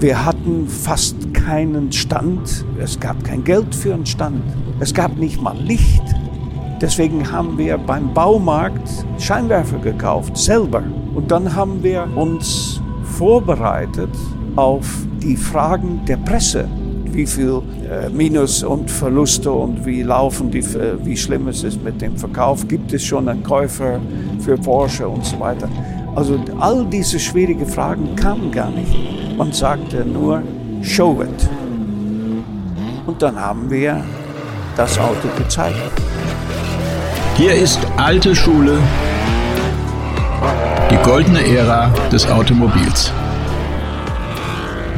Wir hatten fast keinen Stand. Es gab kein Geld für einen Stand. Es gab nicht mal Licht. Deswegen haben wir beim Baumarkt Scheinwerfer gekauft, selber. Und dann haben wir uns vorbereitet auf die Fragen der Presse. Wie viel äh, Minus und Verluste und wie laufen die, äh, wie schlimm es ist mit dem Verkauf? Gibt es schon einen Käufer für Porsche und so weiter? Also all diese schwierigen Fragen kamen gar nicht. Man sagte nur, show it. Und dann haben wir das Auto gezeigt. Hier ist alte Schule, die goldene Ära des Automobils.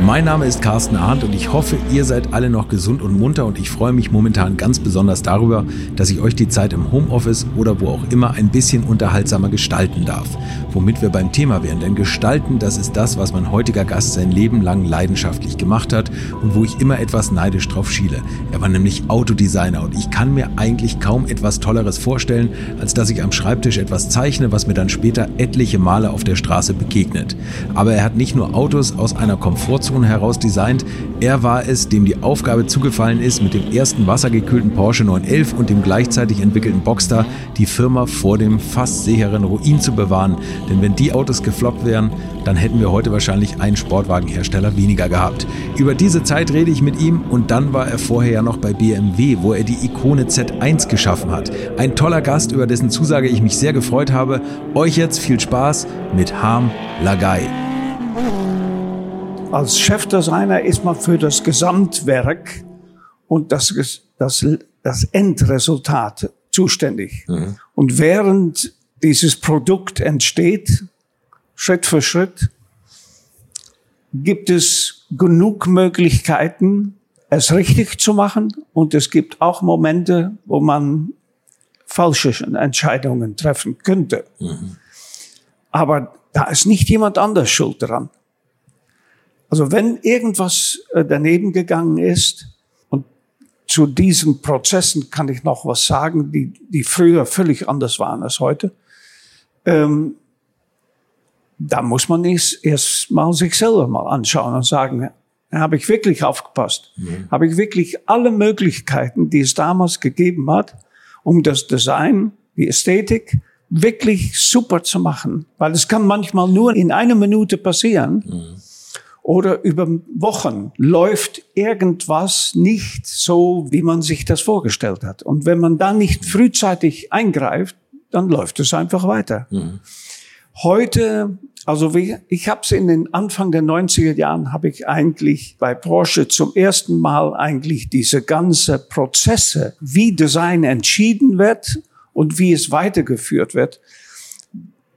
Mein Name ist Carsten Arndt und ich hoffe, ihr seid alle noch gesund und munter und ich freue mich momentan ganz besonders darüber, dass ich euch die Zeit im Homeoffice oder wo auch immer ein bisschen unterhaltsamer gestalten darf. Womit wir beim Thema wären, denn gestalten, das ist das, was mein heutiger Gast sein Leben lang leidenschaftlich gemacht hat und wo ich immer etwas neidisch drauf schiele. Er war nämlich Autodesigner und ich kann mir eigentlich kaum etwas Tolleres vorstellen, als dass ich am Schreibtisch etwas zeichne, was mir dann später etliche Male auf der Straße begegnet. Aber er hat nicht nur Autos aus einer Komfortzone Komfortzone heraus designt. Er war es, dem die Aufgabe zugefallen ist, mit dem ersten wassergekühlten Porsche 911 und dem gleichzeitig entwickelten Boxster die Firma vor dem fast sicheren Ruin zu bewahren. Denn wenn die Autos gefloppt wären, dann hätten wir heute wahrscheinlich einen Sportwagenhersteller weniger gehabt. Über diese Zeit rede ich mit ihm und dann war er vorher ja noch bei BMW, wo er die Ikone Z1 geschaffen hat. Ein toller Gast, über dessen Zusage ich mich sehr gefreut habe. Euch jetzt viel Spaß mit Harm Lagai. Als Chefdesigner ist man für das Gesamtwerk und das, das, das Endresultat zuständig. Mhm. Und während dieses Produkt entsteht, Schritt für Schritt, gibt es genug Möglichkeiten, es richtig zu machen. Und es gibt auch Momente, wo man falsche Entscheidungen treffen könnte. Mhm. Aber da ist nicht jemand anders schuld dran. Also wenn irgendwas äh, daneben gegangen ist, und zu diesen Prozessen kann ich noch was sagen, die, die früher völlig anders waren als heute, ähm, da muss man erst mal sich selber mal anschauen und sagen, habe ich wirklich aufgepasst? Mhm. Habe ich wirklich alle Möglichkeiten, die es damals gegeben hat, um das Design, die Ästhetik wirklich super zu machen? Weil es kann manchmal nur in einer Minute passieren. Mhm oder über Wochen läuft irgendwas nicht so, wie man sich das vorgestellt hat. Und wenn man dann nicht frühzeitig eingreift, dann läuft es einfach weiter. Mhm. Heute, also wie, ich habe es in den Anfang der 90er Jahren, habe ich eigentlich bei Porsche zum ersten Mal eigentlich diese ganze Prozesse, wie Design entschieden wird und wie es weitergeführt wird,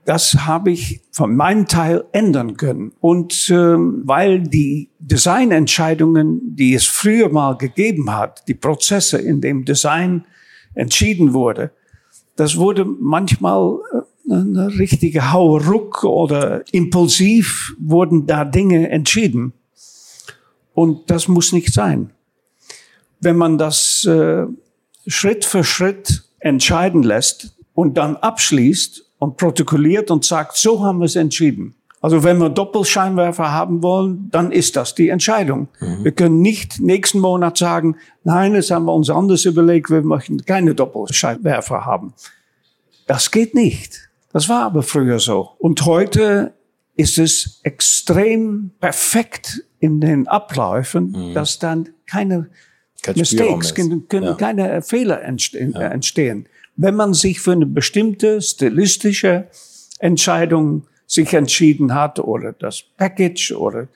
das habe ich von meinem Teil ändern können. Und ähm, weil die Designentscheidungen, die es früher mal gegeben hat, die Prozesse, in dem Design entschieden wurde, das wurde manchmal äh, eine richtige Hauruck oder impulsiv wurden da Dinge entschieden. Und das muss nicht sein. Wenn man das äh, Schritt für Schritt entscheiden lässt und dann abschließt und protokolliert und sagt, so haben wir es entschieden. Also wenn wir Doppelscheinwerfer haben wollen, dann ist das die Entscheidung. Mhm. Wir können nicht nächsten Monat sagen, nein, das haben wir uns anders überlegt, wir möchten keine Doppelscheinwerfer haben. Das geht nicht. Das war aber früher so. Und heute ist es extrem perfekt in den Abläufen, mhm. dass dann keine Kein Mistakes, können, ja. keine Fehler entstehen. Ja. entstehen wenn man sich für eine bestimmte stilistische Entscheidung sich entschieden hat oder das Package oder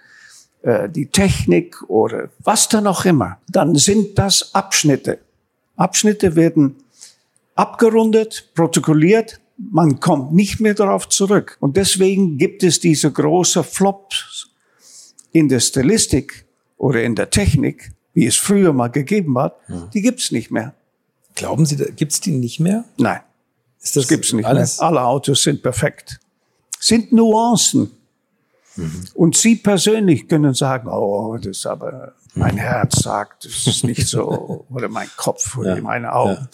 äh, die Technik oder was dann auch immer, dann sind das Abschnitte. Abschnitte werden abgerundet, protokolliert, man kommt nicht mehr darauf zurück. Und deswegen gibt es diese große Flops in der Stilistik oder in der Technik, wie es früher mal gegeben hat, mhm. die gibt's nicht mehr. Glauben Sie, gibt es die nicht mehr? Nein. Ist das, das gibt's nicht alles? mehr. Alle Autos sind perfekt. Sind Nuancen. Mhm. Und Sie persönlich können sagen, oh, das ist aber, mein mhm. Herz sagt, das ist nicht so, oder mein Kopf oder ja. meine Augen.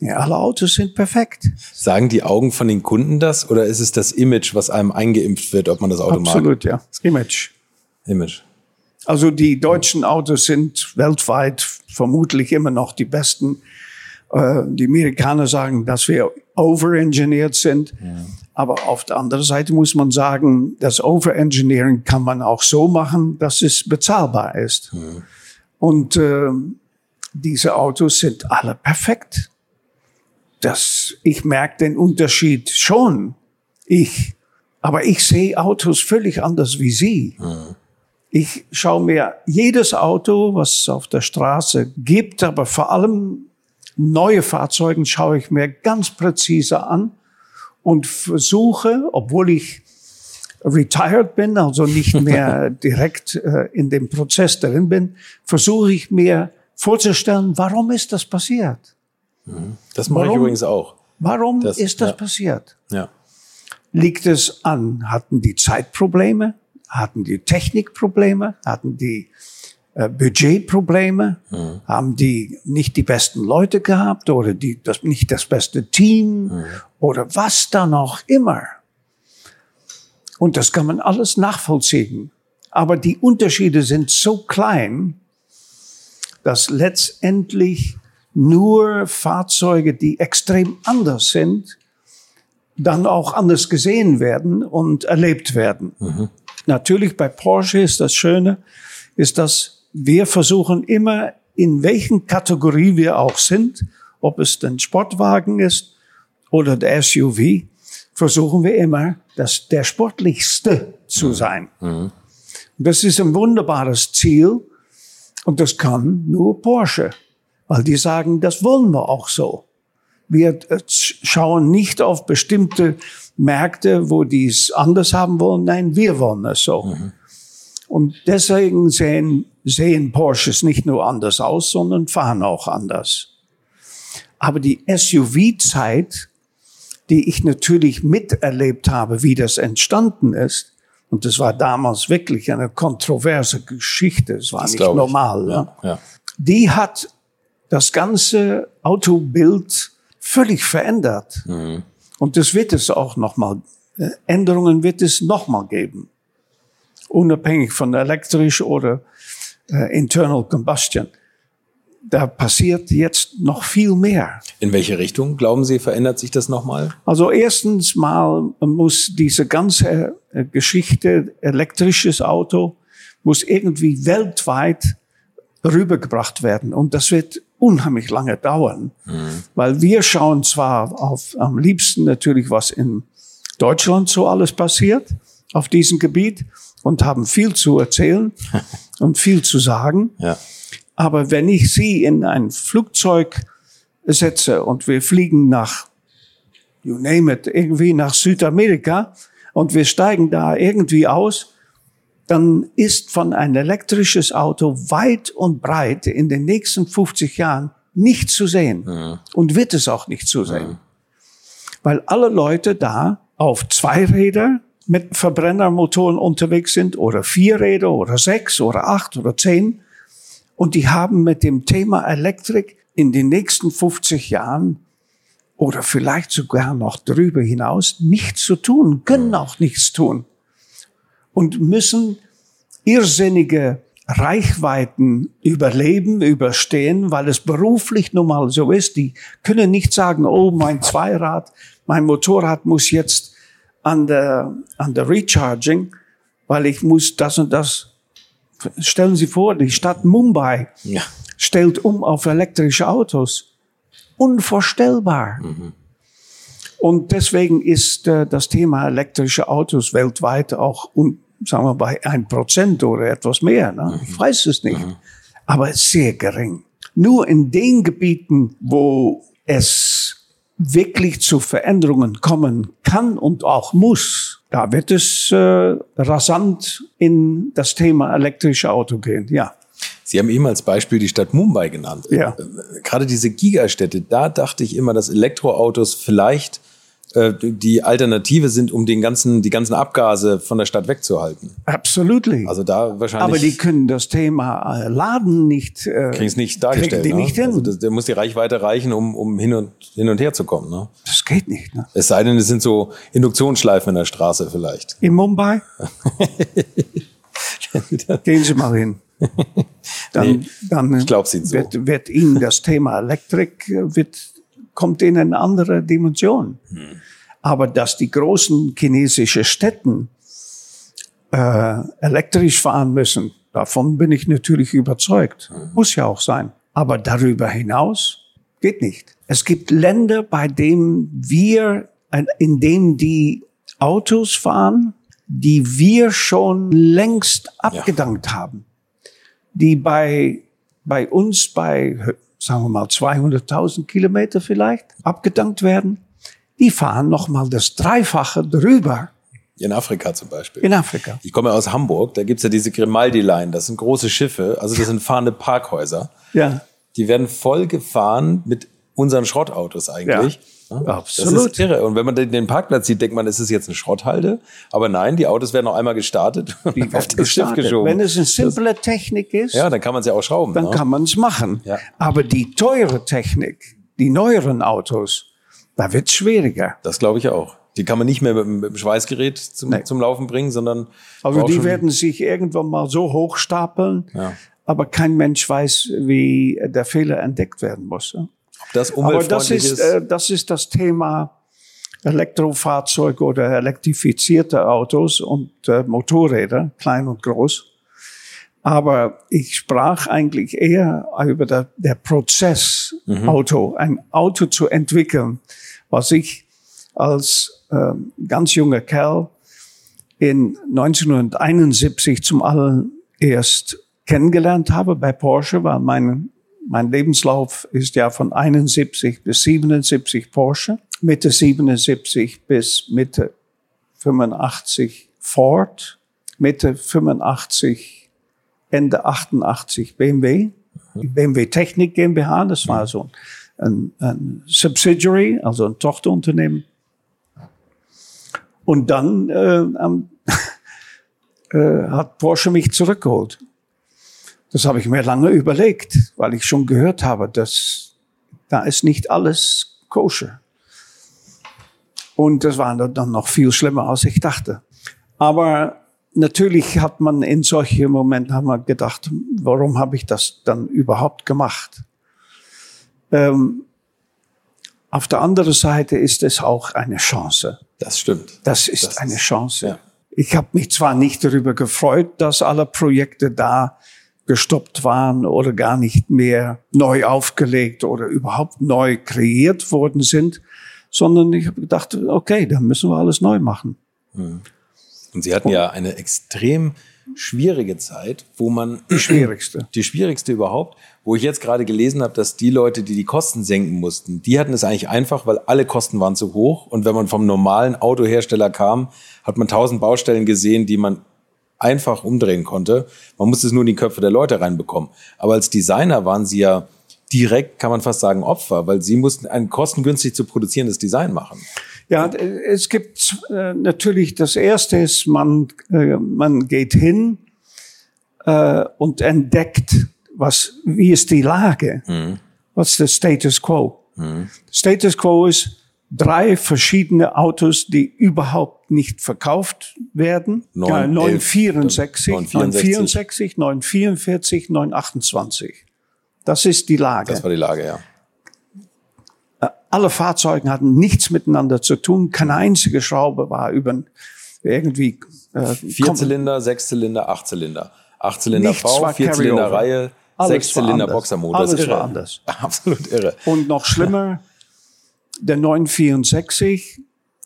Ja. ja, alle Autos sind perfekt. Sagen die Augen von den Kunden das oder ist es das Image, was einem eingeimpft wird, ob man das Auto Absolut, mag? Absolut, ja. Das Image. Image. Also die deutschen Autos sind weltweit vermutlich immer noch die besten. Äh, die Amerikaner sagen, dass wir overengineert sind. Ja. Aber auf der anderen Seite muss man sagen, das Overengineering kann man auch so machen, dass es bezahlbar ist. Ja. Und äh, diese Autos sind alle perfekt. Das, ich merke den Unterschied schon. Ich. Aber ich sehe Autos völlig anders wie Sie. Ja. Ich schaue mir jedes Auto, was es auf der Straße gibt, aber vor allem neue Fahrzeuge schaue ich mir ganz präzise an und versuche, obwohl ich retired bin, also nicht mehr direkt äh, in dem Prozess drin bin, versuche ich mir vorzustellen, warum ist das passiert? Mhm. Das mache warum, ich übrigens auch. Warum das, ist das ja. passiert? Ja. Liegt es an, hatten die Zeitprobleme? Hatten die Technikprobleme? Hatten die Budgetprobleme? Mhm. Haben die nicht die besten Leute gehabt oder die, das, nicht das beste Team mhm. oder was da noch immer? Und das kann man alles nachvollziehen. Aber die Unterschiede sind so klein, dass letztendlich nur Fahrzeuge, die extrem anders sind, dann auch anders gesehen werden und erlebt werden. Mhm. Natürlich bei Porsche ist das Schöne, ist, dass wir versuchen immer, in welchen Kategorie wir auch sind, ob es den Sportwagen ist oder der SUV, versuchen wir immer, das der sportlichste zu sein. Mhm. Das ist ein wunderbares Ziel und das kann nur Porsche, weil die sagen, das wollen wir auch so. Wir äh, schauen nicht auf bestimmte Märkte, wo die es anders haben wollen. Nein, wir wollen es so. Mhm. Und deswegen sehen, sehen Porsches nicht nur anders aus, sondern fahren auch anders. Aber die SUV-Zeit, die ich natürlich miterlebt habe, wie das entstanden ist, und das war damals wirklich eine kontroverse Geschichte, es war das nicht normal, ja, ja. die hat das ganze Autobild völlig verändert. Mhm. Und das wird es auch nochmal, äh, Änderungen wird es nochmal geben unabhängig von elektrisch oder äh, internal combustion. Da passiert jetzt noch viel mehr. In welche Richtung, glauben Sie, verändert sich das nochmal? Also erstens mal muss diese ganze äh, Geschichte elektrisches Auto muss irgendwie weltweit rübergebracht werden. Und das wird unheimlich lange dauern, mhm. weil wir schauen zwar auf am liebsten natürlich, was in Deutschland so alles passiert auf diesem Gebiet, und haben viel zu erzählen und viel zu sagen. Ja. Aber wenn ich Sie in ein Flugzeug setze und wir fliegen nach, you name it, irgendwie nach Südamerika und wir steigen da irgendwie aus, dann ist von ein elektrisches Auto weit und breit in den nächsten 50 Jahren nicht zu sehen mhm. und wird es auch nicht zu sehen. Mhm. Weil alle Leute da auf zwei Räder mit Verbrennermotoren unterwegs sind oder vier Räder oder sechs oder acht oder zehn. Und die haben mit dem Thema Elektrik in den nächsten 50 Jahren oder vielleicht sogar noch darüber hinaus nichts zu tun, können auch nichts tun und müssen irrsinnige Reichweiten überleben, überstehen, weil es beruflich nun mal so ist. Die können nicht sagen, oh, mein Zweirad, mein Motorrad muss jetzt an der, an der Recharging, weil ich muss das und das. Stellen Sie vor, die Stadt Mumbai ja. stellt um auf elektrische Autos. Unvorstellbar. Mhm. Und deswegen ist äh, das Thema elektrische Autos weltweit auch, un, sagen wir, bei ein Prozent oder etwas mehr. Ne? Mhm. Ich weiß es nicht. Mhm. Aber sehr gering. Nur in den Gebieten, wo es wirklich zu Veränderungen kommen kann und auch muss, da wird es äh, rasant in das Thema elektrische Auto gehen, ja. Sie haben eben als Beispiel die Stadt Mumbai genannt. Ja. Gerade diese Gigastädte, da dachte ich immer, dass Elektroautos vielleicht äh, die Alternative sind, um den ganzen, die ganzen Abgase von der Stadt wegzuhalten. Absolutely. Also da wahrscheinlich. Aber die können das Thema äh, Laden nicht. Äh, kriegen es nicht dargestellt. Die ne? nicht hin. Also das, der muss die Reichweite reichen, um, um hin und hin und her zu kommen. Ne? Das geht nicht. Ne? Es sei denn, es sind so Induktionsschleifen in der Straße vielleicht. In Mumbai? Gehen Sie mal hin. Dann, Nee, dann ich so. wird, wird Ihnen das Thema Elektrik äh, wird, kommt in eine andere Dimension. Hm. Aber dass die großen chinesischen Städten äh, elektrisch fahren müssen, davon bin ich natürlich überzeugt. Hm. Muss ja auch sein. Aber darüber hinaus geht nicht. Es gibt Länder, bei denen wir, äh, in denen die Autos fahren, die wir schon längst abgedankt haben die bei, bei uns bei, sagen wir mal, 200.000 Kilometer vielleicht abgedankt werden, die fahren noch mal das Dreifache drüber In Afrika zum Beispiel. in Afrika. Ich komme aus Hamburg, da gibt's ja diese Grimaldi-Line, das sind große Schiffe, also das sind fahrende Parkhäuser. Ja, Die werden voll gefahren mit unseren Schrottautos eigentlich. Ja, Das absolut. ist irre. Und wenn man den den Parkplatz sieht, denkt man, ist es jetzt eine Schrotthalde? Aber nein, die Autos werden noch einmal gestartet und die auf das Schiff geschoben. Wenn es eine simple Technik ist, ja, dann kann man es ja auch schrauben. dann ne? kann man es machen. Ja. Aber die teure Technik, die neueren Autos, da wird es schwieriger. Das glaube ich auch. Die kann man nicht mehr mit, dem- mit dem Schweißgerät zum, Nee. zum Laufen bringen, sondern Also die werden sich irgendwann mal so hochstapeln, Ja. aber kein Mensch weiß, wie der Fehler entdeckt werden muss. Das Aber das umweltfreundlich ist, ist. äh, das ist das Thema Elektrofahrzeuge oder elektrifizierte Autos und äh, Motorräder, klein und groß. Aber ich sprach eigentlich eher über der, der Prozess Auto, ein Auto zu entwickeln, was ich als ähm, ganz junger Kerl in 1971 zum allererst kennengelernt habe bei Porsche, weil mein, mein Lebenslauf ist ja von 71 bis 77 Porsche, Mitte 77 bis Mitte 85 Ford, Mitte 85 Ende 88 BMW, BMW Technik GmbH, das war so ein, ein Subsidiary, also ein Tochterunternehmen. Und dann äh, äh, hat Porsche mich zurückgeholt. Das habe ich mir lange überlegt, weil ich schon gehört habe, dass da ist nicht alles koscher. Und das war dann noch viel schlimmer, als ich dachte. Aber natürlich hat man in solchen Momenten haben wir gedacht, warum habe ich das dann überhaupt gemacht? Ähm, auf der anderen Seite ist es auch eine Chance. das stimmt. Das ist Das eine ist- Chance. ja. Ich habe mich zwar nicht darüber gefreut, dass alle Projekte da gestoppt waren oder gar nicht mehr neu aufgelegt oder überhaupt neu kreiert worden sind, sondern ich habe gedacht, okay, dann müssen wir alles neu machen. Und Sie hatten ja eine extrem schwierige Zeit, wo man Die schwierigste. die schwierigste überhaupt, wo ich jetzt gerade gelesen habe, dass die Leute, die die Kosten senken mussten, die hatten es eigentlich einfach, weil alle Kosten waren zu hoch. Und wenn man vom normalen Autohersteller kam, hat man tausend Baustellen gesehen, die man einfach umdrehen konnte. Man musste es nur in die Köpfe der Leute reinbekommen. Aber als Designer waren sie ja direkt, kann man fast sagen, Opfer, weil sie mussten ein kostengünstig zu produzierendes Design machen. Ja, es gibt äh, natürlich, das erste ist, man, äh, man geht hin äh, und entdeckt, was, wie ist die Lage? Was ist der Status quo? Status quo ist drei verschiedene Autos, die überhaupt nicht verkauft werden. Neun, ja, elf, 964, 964. 964, 944, 928. Das ist die Lage. Das war die Lage, ja. Alle Fahrzeuge hatten nichts miteinander zu tun. Keine einzige Schraube war über irgendwie äh, Vierzylinder, Sechszylinder, Achtzylinder. Achtzylinder V, Vierzylinder. Reihe, Sechszylinder. Boxermotor. Alles war anders. Absolut irre. Und noch schlimmer, der 964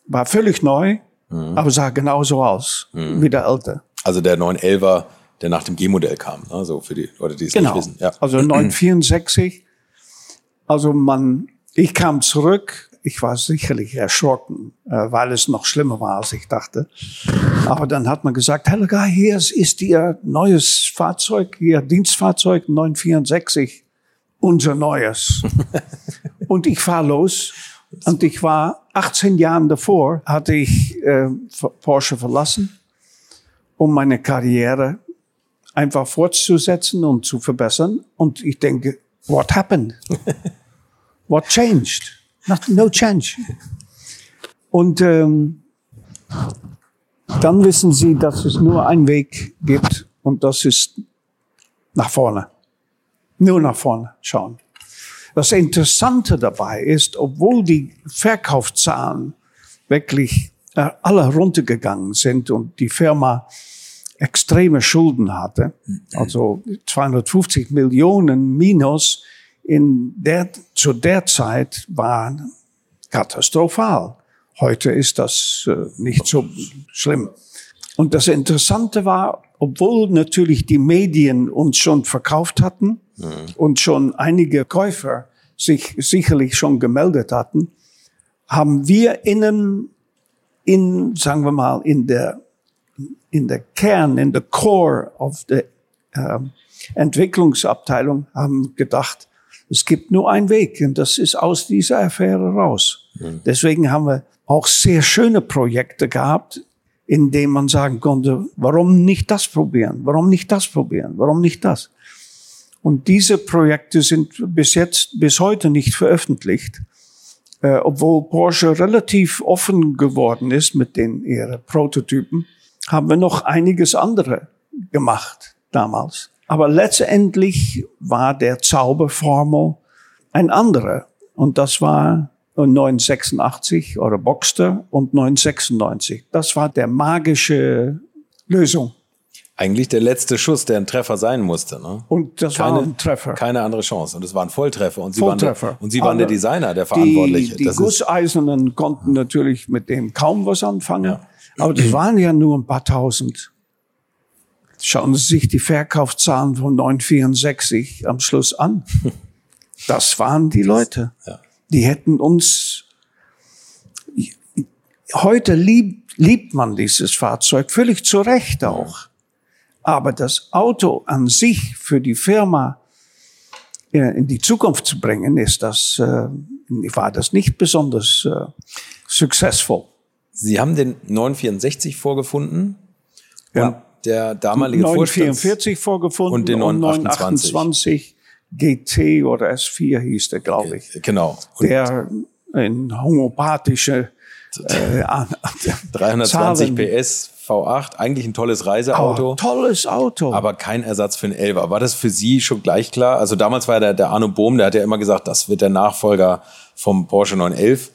war völlig neu, Mhm. aber sah genauso aus wie der alte. Also der 911er, der nach dem G-Modell kam, ne? so für die Leute, die es Genau. nicht wissen. Ja. Also 964. Also man, ich kam zurück. Ich war sicherlich erschrocken, äh, weil es noch schlimmer war, als ich dachte. Aber dann hat man gesagt, Helga, hier ist- ist Ihr neues Fahrzeug, Ihr Dienstfahrzeug 964, unser neues. und ich fahr los. Und ich war 18 Jahren davor, hatte ich äh, Porsche verlassen, um meine Karriere einfach fortzusetzen und zu verbessern. Und ich denke, what happened? What changed? Not, no change. Und ähm, dann wissen Sie, dass es nur einen Weg gibt, Und das ist nach vorne. Nur nach vorne schauen. Das Interessante dabei ist, obwohl die Verkaufszahlen wirklich äh, alle runtergegangen sind und die Firma extreme Schulden hatte, also 250 Millionen minus in der, zu der Zeit war katastrophal. Heute ist das äh, nicht so schlimm. Und das Interessante war, obwohl natürlich die Medien uns schon verkauft hatten mhm. und schon einige Käufer sich sicherlich schon gemeldet hatten, haben wir innen in, sagen wir mal, in der, in der Kern, in der Core of der äh, Entwicklungsabteilung haben gedacht, es gibt nur einen Weg und das ist aus dieser Affäre raus. Mhm. Deswegen haben wir auch sehr schöne Projekte gehabt, in denen man sagen konnte, warum nicht das probieren? Warum nicht das probieren? Warum nicht das? Und diese Projekte sind bis jetzt, bis heute nicht veröffentlicht, äh, obwohl Porsche relativ offen geworden ist mit den ihre Prototypen, haben wir noch einiges andere gemacht damals. Aber letztendlich war der Zauberformel ein anderer. Und das war 986 oder Boxster und 996. Das war der magische Lösung. Eigentlich der letzte Schuss, der ein Treffer sein musste. Ne? Und das keine, war ein Treffer. Keine andere Chance. Und es war ein Volltreffer. Und Sie, Volltreffer. Waren, der, und Sie waren der Designer, der Verantwortliche. Die, die Gusseisernen konnten natürlich mit dem kaum was anfangen. Ja. Aber das waren ja nur ein paar tausend. Schauen Sie sich die Verkaufszahlen von 964 am Schluss an. Das waren die Leute. Ja. Die hätten uns, heute liebt, liebt man dieses Fahrzeug, völlig zu Recht auch. Aber das Auto an sich für die Firma äh, in die Zukunft zu bringen, ist das, äh, war das nicht besonders äh, successful. Sie haben den 964 vorgefunden. Ja. der damalige 944 vorgefunden und den 928. GT oder S4 hieß der, glaube ich. Genau. Und der in homopathische äh, 320 PS V8, eigentlich ein tolles Reiseauto. Oh, tolles Auto. Aber kein Ersatz für einen Elva. War das für Sie schon gleich klar? Also damals war der, der Arno Bohm, der hat ja immer gesagt, das wird der Nachfolger vom Porsche 911.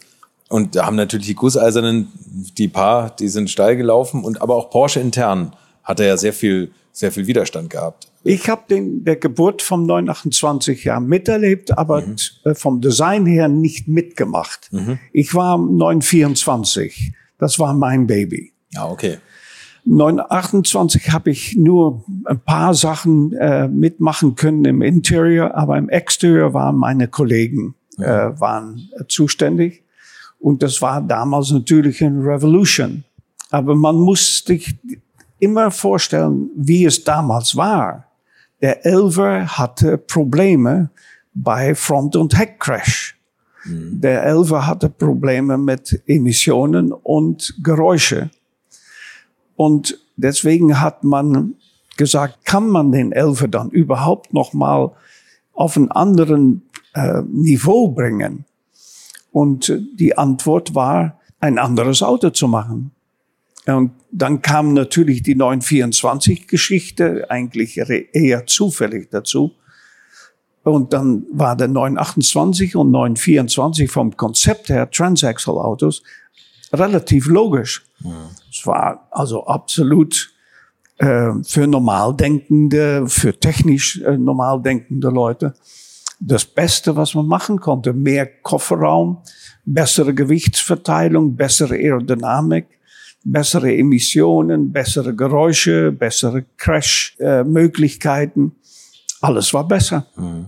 Und da haben natürlich die Gusseisernen, die paar, die sind steil gelaufen. Und aber auch Porsche intern hat er ja sehr viel, sehr viel Widerstand gehabt. Ich habe den der Geburt vom 928 ja miterlebt, aber mhm. Äh, vom Design her nicht mitgemacht. Mhm. Ich war 924. Das war mein Baby. Ja, okay. 928 habe ich nur ein paar Sachen äh, mitmachen können im Interior, aber im Exterior waren meine Kollegen ja. äh, waren zuständig. Und das war damals natürlich ein Revolution. Aber man muss sich immer vorstellen, wie es damals war. Der Elver hatte Probleme bei Front- und Heckcrash. Mhm. Der Elver hatte Probleme mit Emissionen und Geräusche. Und deswegen hat man gesagt, kann man den Elver dann überhaupt noch mal auf einen anderen äh, Niveau bringen? Und die Antwort war, ein anderes Auto zu machen. Und dann kam natürlich die 924-Geschichte, eigentlich eher zufällig dazu. Und dann war der 928 und 924 vom Konzept her Transaxle-Autos relativ logisch. Ja. Es war also absolut äh, für normal denkende, für technisch äh, normal denkende Leute das Beste, was man machen konnte. Mehr Kofferraum, bessere Gewichtsverteilung, bessere Aerodynamik bessere Emissionen, bessere Geräusche, bessere Crash-Möglichkeiten. Alles war besser. Mhm.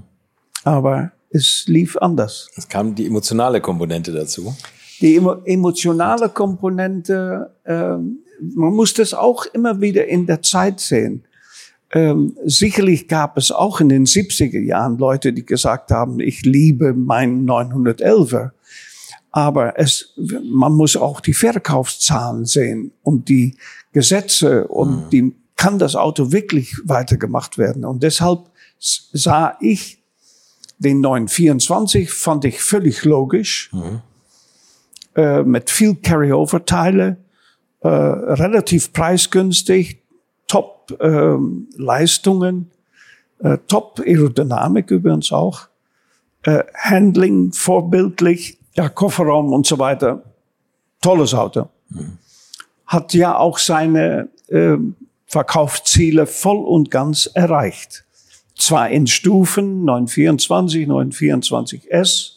Aber es lief anders. Es kam die emotionale Komponente dazu. Die emotionale Komponente, äh, man muss das auch immer wieder in der Zeit sehen. Ähm, sicherlich gab es auch in den 70er Jahren Leute, die gesagt haben, ich liebe meinen 911er. Aber es, man muss auch die Verkaufszahlen sehen und die Gesetze und mhm. die, kann das Auto wirklich weitergemacht werden? Und deshalb sah ich den 924, fand ich völlig logisch, mhm. äh, mit viel Carryover-Teile, äh, relativ preisgünstig, Top-Leistungen, äh, Top-Aerodynamik übrigens auch, äh, Handling vorbildlich, ja, Kofferraum und so weiter. Tolles Auto. Mhm. Hat ja auch seine äh, Verkaufsziele voll und ganz erreicht. Zwar in Stufen 924, 924S,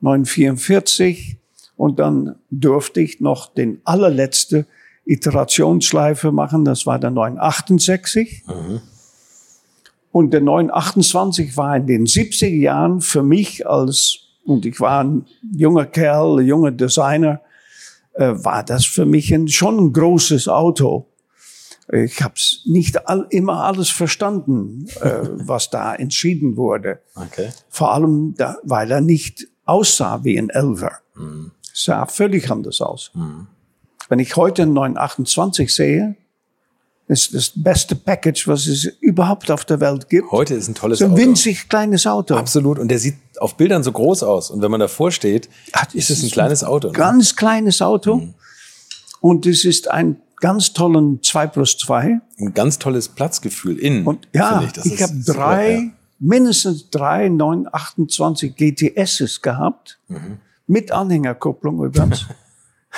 944 und dann durfte ich noch den allerletzte Iterationsschleife machen, das war der 968. Mhm. Und der 928 war in den 70er Jahren für mich als, und ich war ein junger Kerl, ein junger Designer, äh, war das für mich ein, schon ein großes Auto. Ich habe nicht all, immer alles verstanden, äh, was da entschieden wurde. Okay. Vor allem, da, weil er nicht aussah wie ein Elver. Mhm. Sah völlig anders aus. Mhm. Wenn ich heute einen 928 sehe, ist das beste Package, was es überhaupt auf der Welt gibt. Heute ist ein tolles so ein Auto. ein winzig kleines Auto. Absolut. Und der sieht auf Bildern so groß aus. Und wenn man davor steht, Ach, ist es ein kleines Auto. Ne? Ganz kleines Auto. Mhm. Und es ist ein ganz tollen 2 plus 2. Ein ganz tolles Platzgefühl innen. Und ja, ich, ich habe drei, ja. mindestens drei 928 GTSs gehabt. Mhm. Mit Anhängerkupplung übrigens.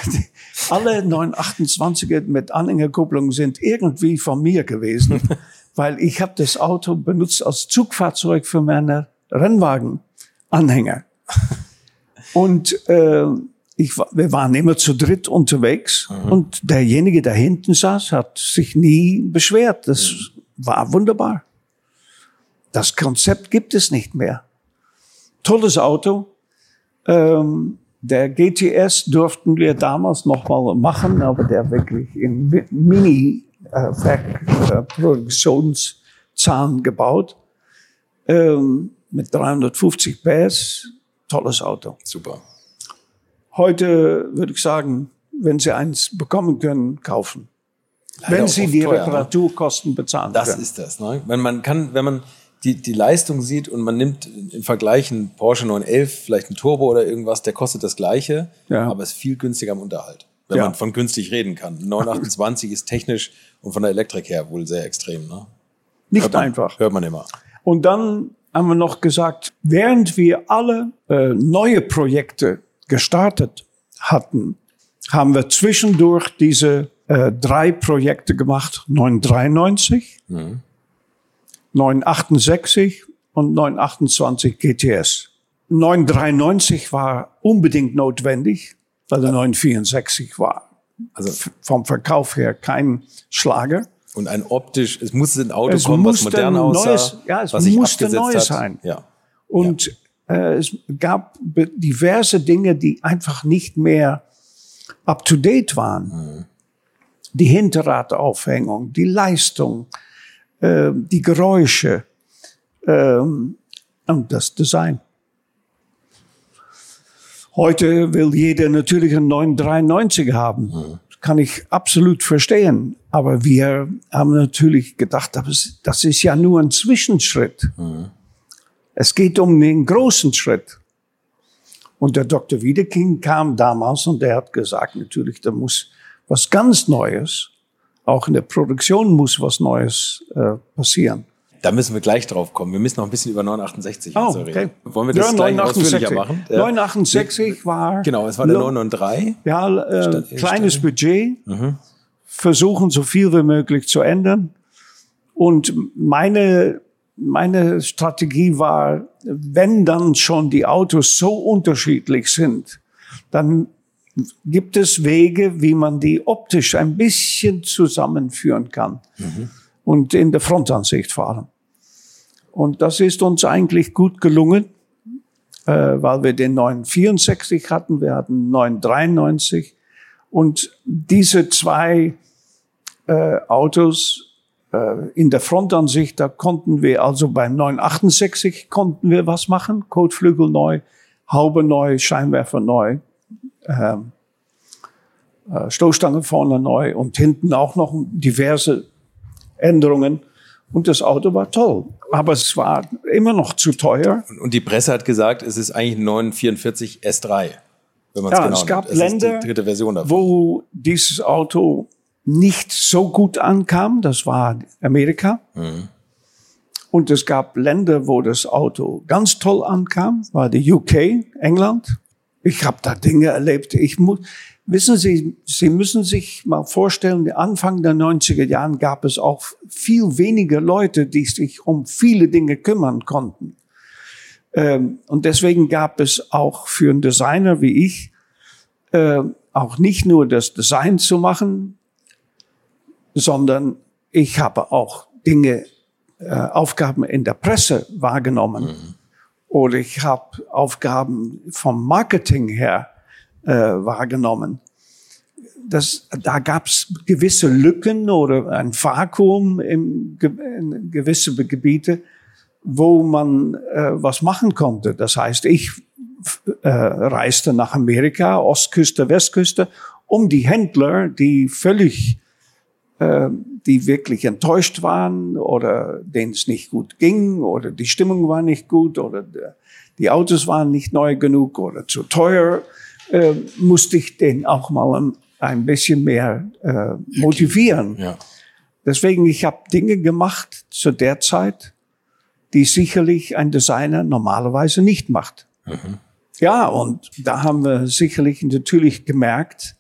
Alle 928er mit Anhängerkupplung sind irgendwie von mir gewesen, weil ich habe das Auto benutzt als Zugfahrzeug für meine Rennwagenanhänger. Und äh, ich, wir waren immer zu dritt unterwegs mhm. und derjenige, der hinten saß, hat sich nie beschwert. Das mhm. war wunderbar. Das Konzept gibt es nicht mehr. Tolles Auto. Ähm, der GTS durften wir damals noch mal machen, aber der wirklich in Mini-Produktionszahlen gebaut. Ähm, mit 350 PS. Tolles Auto. Super. Heute würde ich sagen, wenn Sie eins bekommen können, kaufen. Leider wenn Sie die teuer, ne? Reparaturkosten bezahlen das können. Das ist das. Ne? Wenn man kann, wenn man die, die Leistung sieht und man nimmt im Vergleich einen Porsche 911, vielleicht einen Turbo oder irgendwas, der kostet das Gleiche, ja. aber ist viel günstiger im Unterhalt. Wenn ja. man von günstig reden kann. 928 ist technisch und von der Elektrik her wohl sehr extrem. Ne? Nicht hört man, einfach. Hört man immer. Und dann haben wir noch gesagt, während wir alle äh, neue Projekte gestartet hatten, haben wir zwischendurch diese äh, drei Projekte gemacht, 993, mhm. 968 und 928 GTS. 993 war unbedingt notwendig, weil der 964 war. Also vom Verkauf her kein Schlager. Und ein optisch, es musste ein Auto es kommen, was modern aussah, neues, ja, es was sich musste neu sein. Ja. Und ja. Äh, es gab diverse Dinge, die einfach nicht mehr up to date waren. Mhm. Die Hinterradaufhängung, die Leistung, äh, die Geräusche äh, und das Design. Heute will jeder natürlich einen 993 haben. Mhm. Kann ich absolut verstehen. Aber wir haben natürlich gedacht, das ist ja nur ein Zwischenschritt. Mhm. Es geht um den großen Schritt. Und der Dr. Wiedeking kam damals und der hat gesagt, natürlich, da muss was ganz Neues auch in der Produktion muss was Neues äh, passieren. Da müssen wir gleich drauf kommen. Wir müssen noch ein bisschen über 968 oh, okay. Wollen wir das ja, gleich 968. ausführlicher machen? 968 war... Genau, es war der 993. Ja, äh, kleines Budget. Mhm. Versuchen, so viel wie möglich zu ändern. Und meine, meine Strategie war, wenn dann schon die Autos so unterschiedlich sind, dann gibt es Wege, wie man die optisch ein bisschen zusammenführen kann. Mhm. Und in der Frontansicht allem. Und das ist uns eigentlich gut gelungen, äh, weil wir den 964 hatten, wir hatten 993. Und diese zwei äh, Autos äh, in der Frontansicht, da konnten wir also beim 968 konnten wir was machen, Kotflügel neu, Haube neu, Scheinwerfer neu, äh, Stoßstange vorne neu und hinten auch noch diverse Änderungen. Und das Auto war toll. Aber es war immer noch zu teuer. Und die Presse hat gesagt, es ist eigentlich ein 944 S3. Wenn man ja, genau es gab nimmt. Es Länder, Version wo dieses Auto nicht so gut ankam. Das war Amerika. Mhm. Und es gab Länder, wo das Auto ganz toll ankam, war die UK, England. Ich habe da Dinge erlebt. Ich muss, wissen Sie, Sie müssen sich mal vorstellen, Anfang der 90er Jahren gab es auch viel weniger Leute, die sich um viele Dinge kümmern konnten. Ähm, und deswegen gab es auch für einen Designer wie ich äh, auch nicht nur das Design zu machen, sondern ich habe auch Dinge, äh, Aufgaben in der Presse wahrgenommen. Mhm. Oder ich habe Aufgaben vom Marketing her äh, wahrgenommen. Das, da gab es gewisse Lücken oder ein Vakuum im, in gewisse Gebiete, wo man äh, was machen konnte. Das heißt, ich äh, reiste nach Amerika, Ostküste, Westküste, um die Händler, die völlig, die wirklich enttäuscht waren oder denen es nicht gut ging oder die Stimmung war nicht gut oder die Autos waren nicht neu genug oder zu teuer, äh, musste ich den auch mal ein bisschen mehr äh, motivieren. Ja. Deswegen, ich habe Dinge gemacht zu der Zeit, die sicherlich ein Designer normalerweise nicht macht. Mhm. Ja, und da haben wir sicherlich natürlich gemerkt, äh,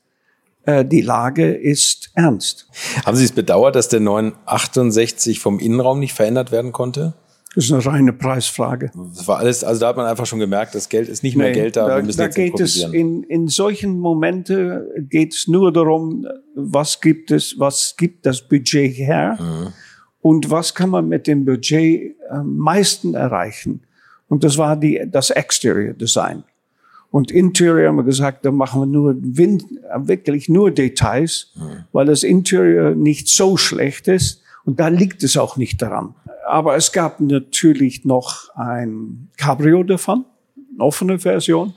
die Lage ist ernst. Haben Sie es bedauert, dass der 968 vom Innenraum nicht verändert werden konnte? Das ist eine reine Preisfrage. Das war alles, also da hat man einfach schon gemerkt, das Geld ist nicht mehr nee, Geld da. Da, da geht es in, in solchen Momenten geht es nur darum, was gibt es, was gibt das Budget her mhm. und was kann man mit dem Budget am meisten erreichen. Und das war die, das Exterior Design. Und Interior haben wir gesagt, da machen wir nur, wirklich nur Details, mhm. weil das Interior nicht so schlecht ist. Und da liegt es auch nicht daran. Aber es gab natürlich noch ein Cabrio davon, eine offene Version,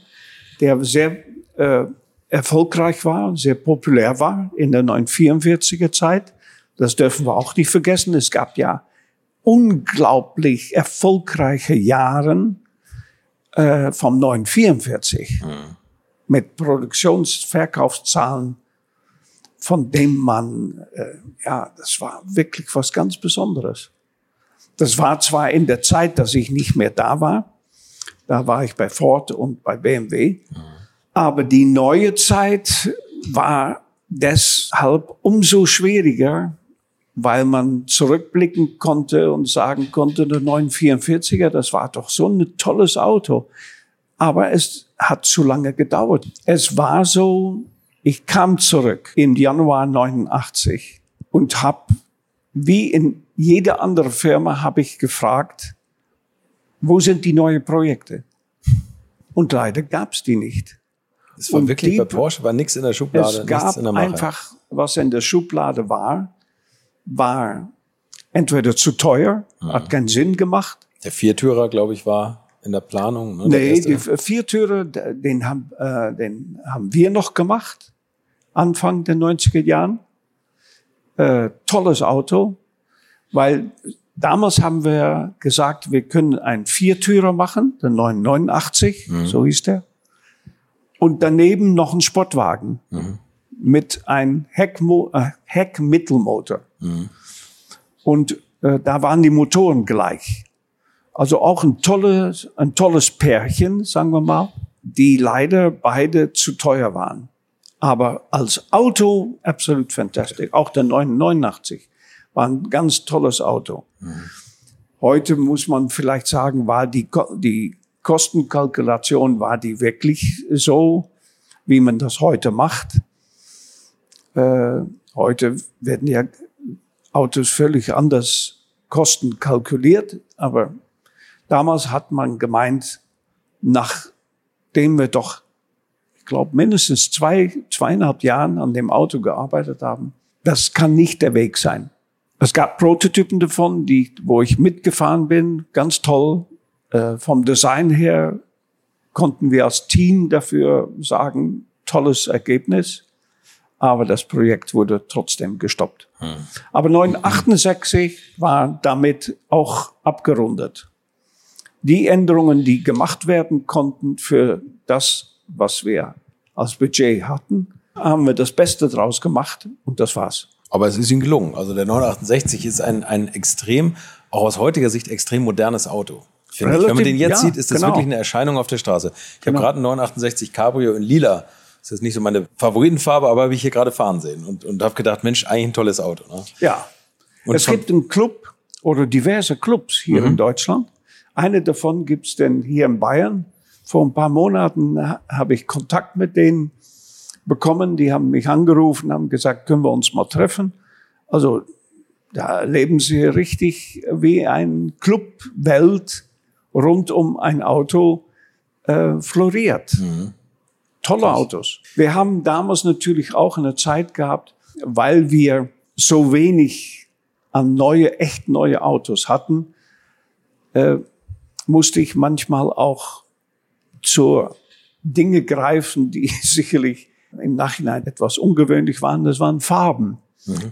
der sehr äh, erfolgreich war, sehr populär war in der 944er Zeit. Das dürfen wir auch nicht vergessen. Es gab ja unglaublich erfolgreiche Jahren äh, vom 944 mhm. mit Produktionsverkaufszahlen, von dem man, äh, ja, das war wirklich was ganz Besonderes. Das war zwar in der Zeit, dass ich nicht mehr da war, da war ich bei Ford und bei BMW, mhm. aber die neue Zeit war deshalb umso schwieriger, weil man zurückblicken konnte und sagen konnte, der 944er, das war doch so ein tolles Auto. Aber es hat zu lange gedauert. Es war so, ich kam zurück im Januar 89 und habe, wie in jeder andere Firma, habe ich gefragt, wo sind die neuen Projekte? Und leider gab es die nicht. Es war und wirklich die, bei Porsche, war nichts in der Schublade. Es gab einfach, was in der Schublade war war entweder zu teuer, mhm. hat keinen Sinn gemacht. Der Viertürer, glaube ich, war in der Planung. Ne, nee, die Viertürer, den haben, äh, den haben wir noch gemacht, Anfang der 90er Jahren. Äh, tolles Auto, weil damals haben wir gesagt, wir können einen Viertürer machen, den 989, mhm. so hieß der. Und daneben noch einen Sportwagen. Mhm mit einem Heckmo äh, Heckmittelmotor. Mhm. Und äh, da waren die Motoren gleich. Also auch ein tolles, ein tolles Pärchen, sagen wir mal, die leider beide zu teuer waren. Aber als Auto absolut fantastisch. Auch der 989 war ein ganz tolles Auto. Mhm. Heute muss man vielleicht sagen, war die, die Kostenkalkulation, war die wirklich so, wie man das heute macht? Äh, heute werden ja Autos völlig anders Kosten kalkuliert, aber damals hat man gemeint, nachdem wir doch, ich glaube, mindestens zwei, zweieinhalb Jahren an dem Auto gearbeitet haben, das kann nicht der Weg sein. Es gab Prototypen davon, die, wo ich mitgefahren bin, ganz toll. Äh, vom Design her konnten wir als Team dafür sagen, tolles Ergebnis aber das Projekt wurde trotzdem gestoppt. Hm. Aber 968 war damit auch abgerundet. Die Änderungen, die gemacht werden konnten für das, was wir als Budget hatten, haben wir das Beste draus gemacht und das war's. Aber es ist ihm gelungen. Also der 968 ist ein, ein extrem, auch aus heutiger Sicht extrem modernes Auto. Ich. Wenn man den jetzt ja, sieht, ist das genau. wirklich eine Erscheinung auf der Straße. Ich genau. habe gerade einen 968 Cabrio in Lila. Das ist nicht so meine Favoritenfarbe, aber habe ich hier gerade fahren sehen und, und habe gedacht, Mensch, eigentlich ein tolles Auto. Ne? Ja. Und es gibt einen Club oder diverse Clubs hier mhm. in Deutschland. Eine davon gibt's denn hier in Bayern. Vor ein paar Monaten habe ich Kontakt mit denen bekommen. Die haben mich angerufen, haben gesagt, können wir uns mal treffen. Also da leben sie richtig wie ein Clubwelt rund um ein Auto äh, floriert. Mhm. Tolle Autos. Wir haben damals natürlich auch eine Zeit gehabt, weil wir so wenig an neue, echt neue Autos hatten, äh, musste ich manchmal auch zur Dinge greifen, die sicherlich im Nachhinein etwas ungewöhnlich waren. Das waren Farben. Mhm.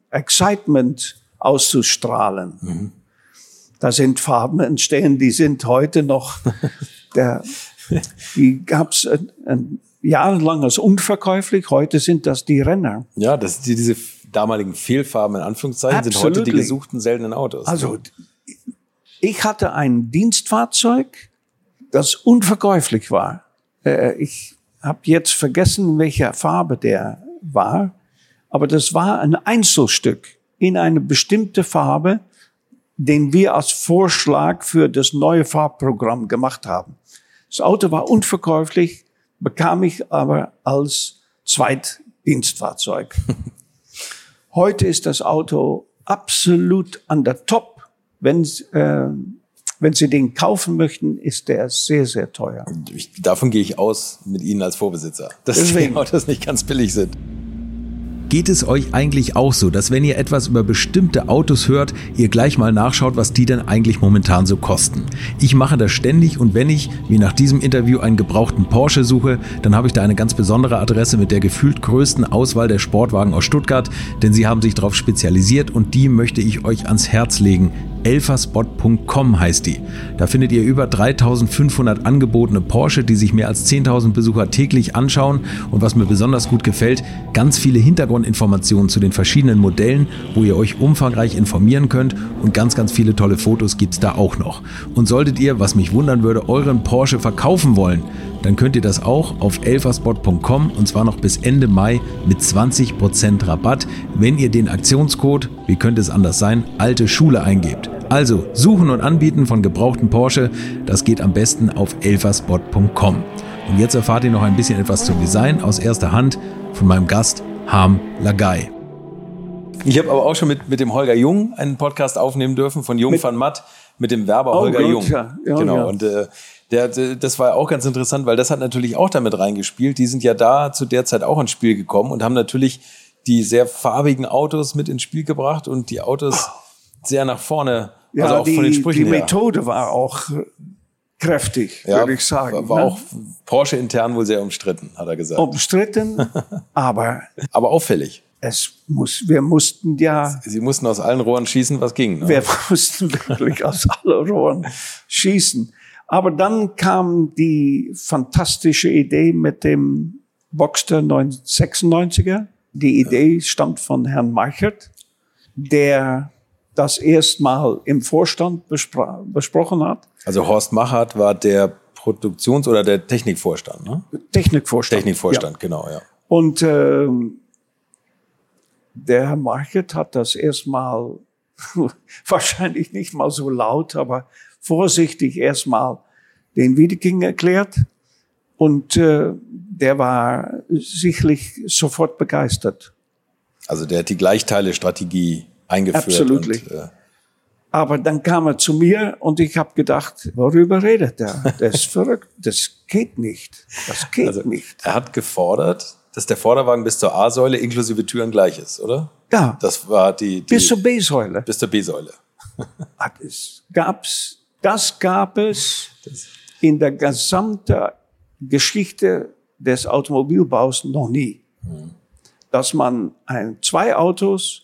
Excitement auszustrahlen. Mhm. Da sind Farben entstehen, die sind heute noch, der, die gab's ein, ein jahrelang als unverkäuflich, heute sind das die Renner. Ja, das die, diese damaligen Fehlfarben in Anführungszeichen Absolutely. sind heute die gesuchten seltenen Autos. Also ich hatte ein Dienstfahrzeug, das unverkäuflich war. Äh, ich habe jetzt vergessen, welche Farbe der war. Aber das war ein Einzelstück in eine bestimmte Farbe, den wir als Vorschlag für das neue Farbprogramm gemacht haben. Das Auto war unverkäuflich, bekam ich aber als Zweitdienstfahrzeug. Heute ist das Auto absolut an der Top. Wenn, äh, wenn Sie den kaufen möchten, ist der sehr, sehr teuer. Ich, davon gehe ich aus mit Ihnen als Vorbesitzer, dass Deswegen. die Autos nicht ganz billig sind. Geht es euch eigentlich auch so, dass wenn ihr etwas über bestimmte Autos hört, ihr gleich mal nachschaut, was die denn eigentlich momentan so kosten? Ich mache das ständig und wenn ich, wie nach diesem Interview, einen gebrauchten Porsche suche, dann habe ich da eine ganz besondere Adresse mit der gefühlt größten Auswahl der Sportwagen aus Stuttgart, denn sie haben sich darauf spezialisiert und die möchte ich euch ans Herz legen. Elfaspot.com heißt die. Da findet ihr über 3500 angebotene Porsche, die sich mehr als 10.000 Besucher täglich anschauen. Und was mir besonders gut gefällt, ganz viele Hintergrundinformationen zu den verschiedenen Modellen, wo ihr euch umfangreich informieren könnt. Und ganz, ganz viele tolle Fotos gibt es da auch noch. Und solltet ihr, was mich wundern würde, euren Porsche verkaufen wollen, dann könnt ihr das auch auf elferspot.com und zwar noch bis Ende Mai mit 20% Rabatt, wenn ihr den Aktionscode, wie könnte es anders sein, alte Schule eingebt. Also suchen und anbieten von gebrauchten Porsche, das geht am besten auf elferspot.com. Und jetzt erfahrt ihr noch ein bisschen etwas zum Design aus erster Hand von meinem Gast Harm Lagai. Ich habe aber auch schon mit, mit dem Holger Jung einen Podcast aufnehmen dürfen von Jung mit, van Matt mit dem Werber oh, Holger gut, Jung. Ja. Ja, genau. Ja. Und äh, der, das war auch ganz interessant, weil das hat natürlich auch damit reingespielt. Die sind ja da zu der Zeit auch ins Spiel gekommen und haben natürlich die sehr farbigen Autos mit ins Spiel gebracht und die Autos sehr nach vorne, ja, also auch die, von den Sprüchen Die Methode her. war auch kräftig, ja, würde ich sagen. War, war ne? auch Porsche intern wohl sehr umstritten, hat er gesagt. Umstritten, aber aber auffällig. Es muss, wir mussten ja. Sie mussten aus allen Rohren schießen, was ging. Ne? Wir mussten wirklich aus allen Rohren schießen. Aber dann kam die fantastische Idee mit dem Boxster 96er. Die Idee stammt von Herrn Meichert, der das erstmal im Vorstand bespro besprochen hat. Also Horst Machert war der Produktions- oder der Technikvorstand, ne? Technikvorstand. Technikvorstand, ja. genau, ja. Und äh, der Herr Meichert hat das erstmal wahrscheinlich nicht mal so laut, aber vorsichtig erstmal den Wiedeking erklärt. Und äh, der war sicherlich sofort begeistert. Also der hat die Gleichteile-Strategie eingeführt. Absolut. äh aber dann kam er zu mir und ich habe gedacht, worüber redet er? Der ist verrückt. Das geht nicht. Das geht also, nicht. Er hat gefordert, dass der Vorderwagen bis zur A-Säule inklusive Türen gleich ist, oder? Ja. Das war die, die bis zur B-Säule. Bis zur B-Säule. es gab's, das gab es in der gesamten Geschichte des Automobilbaus noch nie. Dass man ein, zwei Autos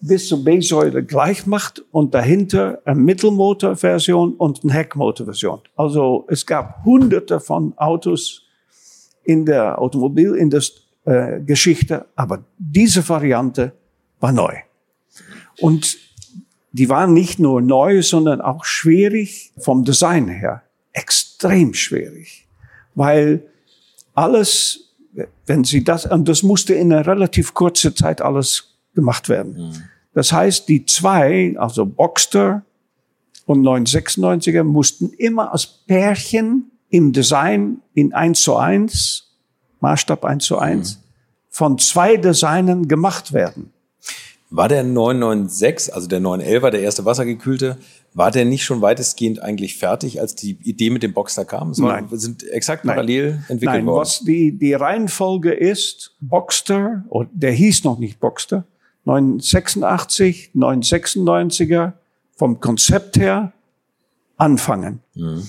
bis zur B-Säule gleich macht und dahinter eine Mittelmotorversion und eine Heckmotorversion. Also es gab hunderte von Autos in der Automobilgeschichte, äh, aber diese Variante war neu. Und die waren nicht nur neu, sondern auch schwierig vom Design her. Extrem schwierig. Weil alles, wenn sie das, und das musste in einer relativ kurzen Zeit alles gemacht werden. Mhm. Das heißt, die zwei, also Boxster und 996er, mussten immer als Pärchen im Design in 1 zu 1, Maßstab 1 zu 1, mhm. von zwei Designern gemacht werden. War der 996, also der 911er, der erste wassergekühlte, war der nicht schon weitestgehend eigentlich fertig, als die Idee mit dem Boxster kam? So, Nein. Sind exakt parallel Nein. entwickelt Nein, worden? Was die, die Reihenfolge ist, Boxster, der hieß noch nicht Boxster, 986, 996er, vom Konzept her anfangen. Mhm.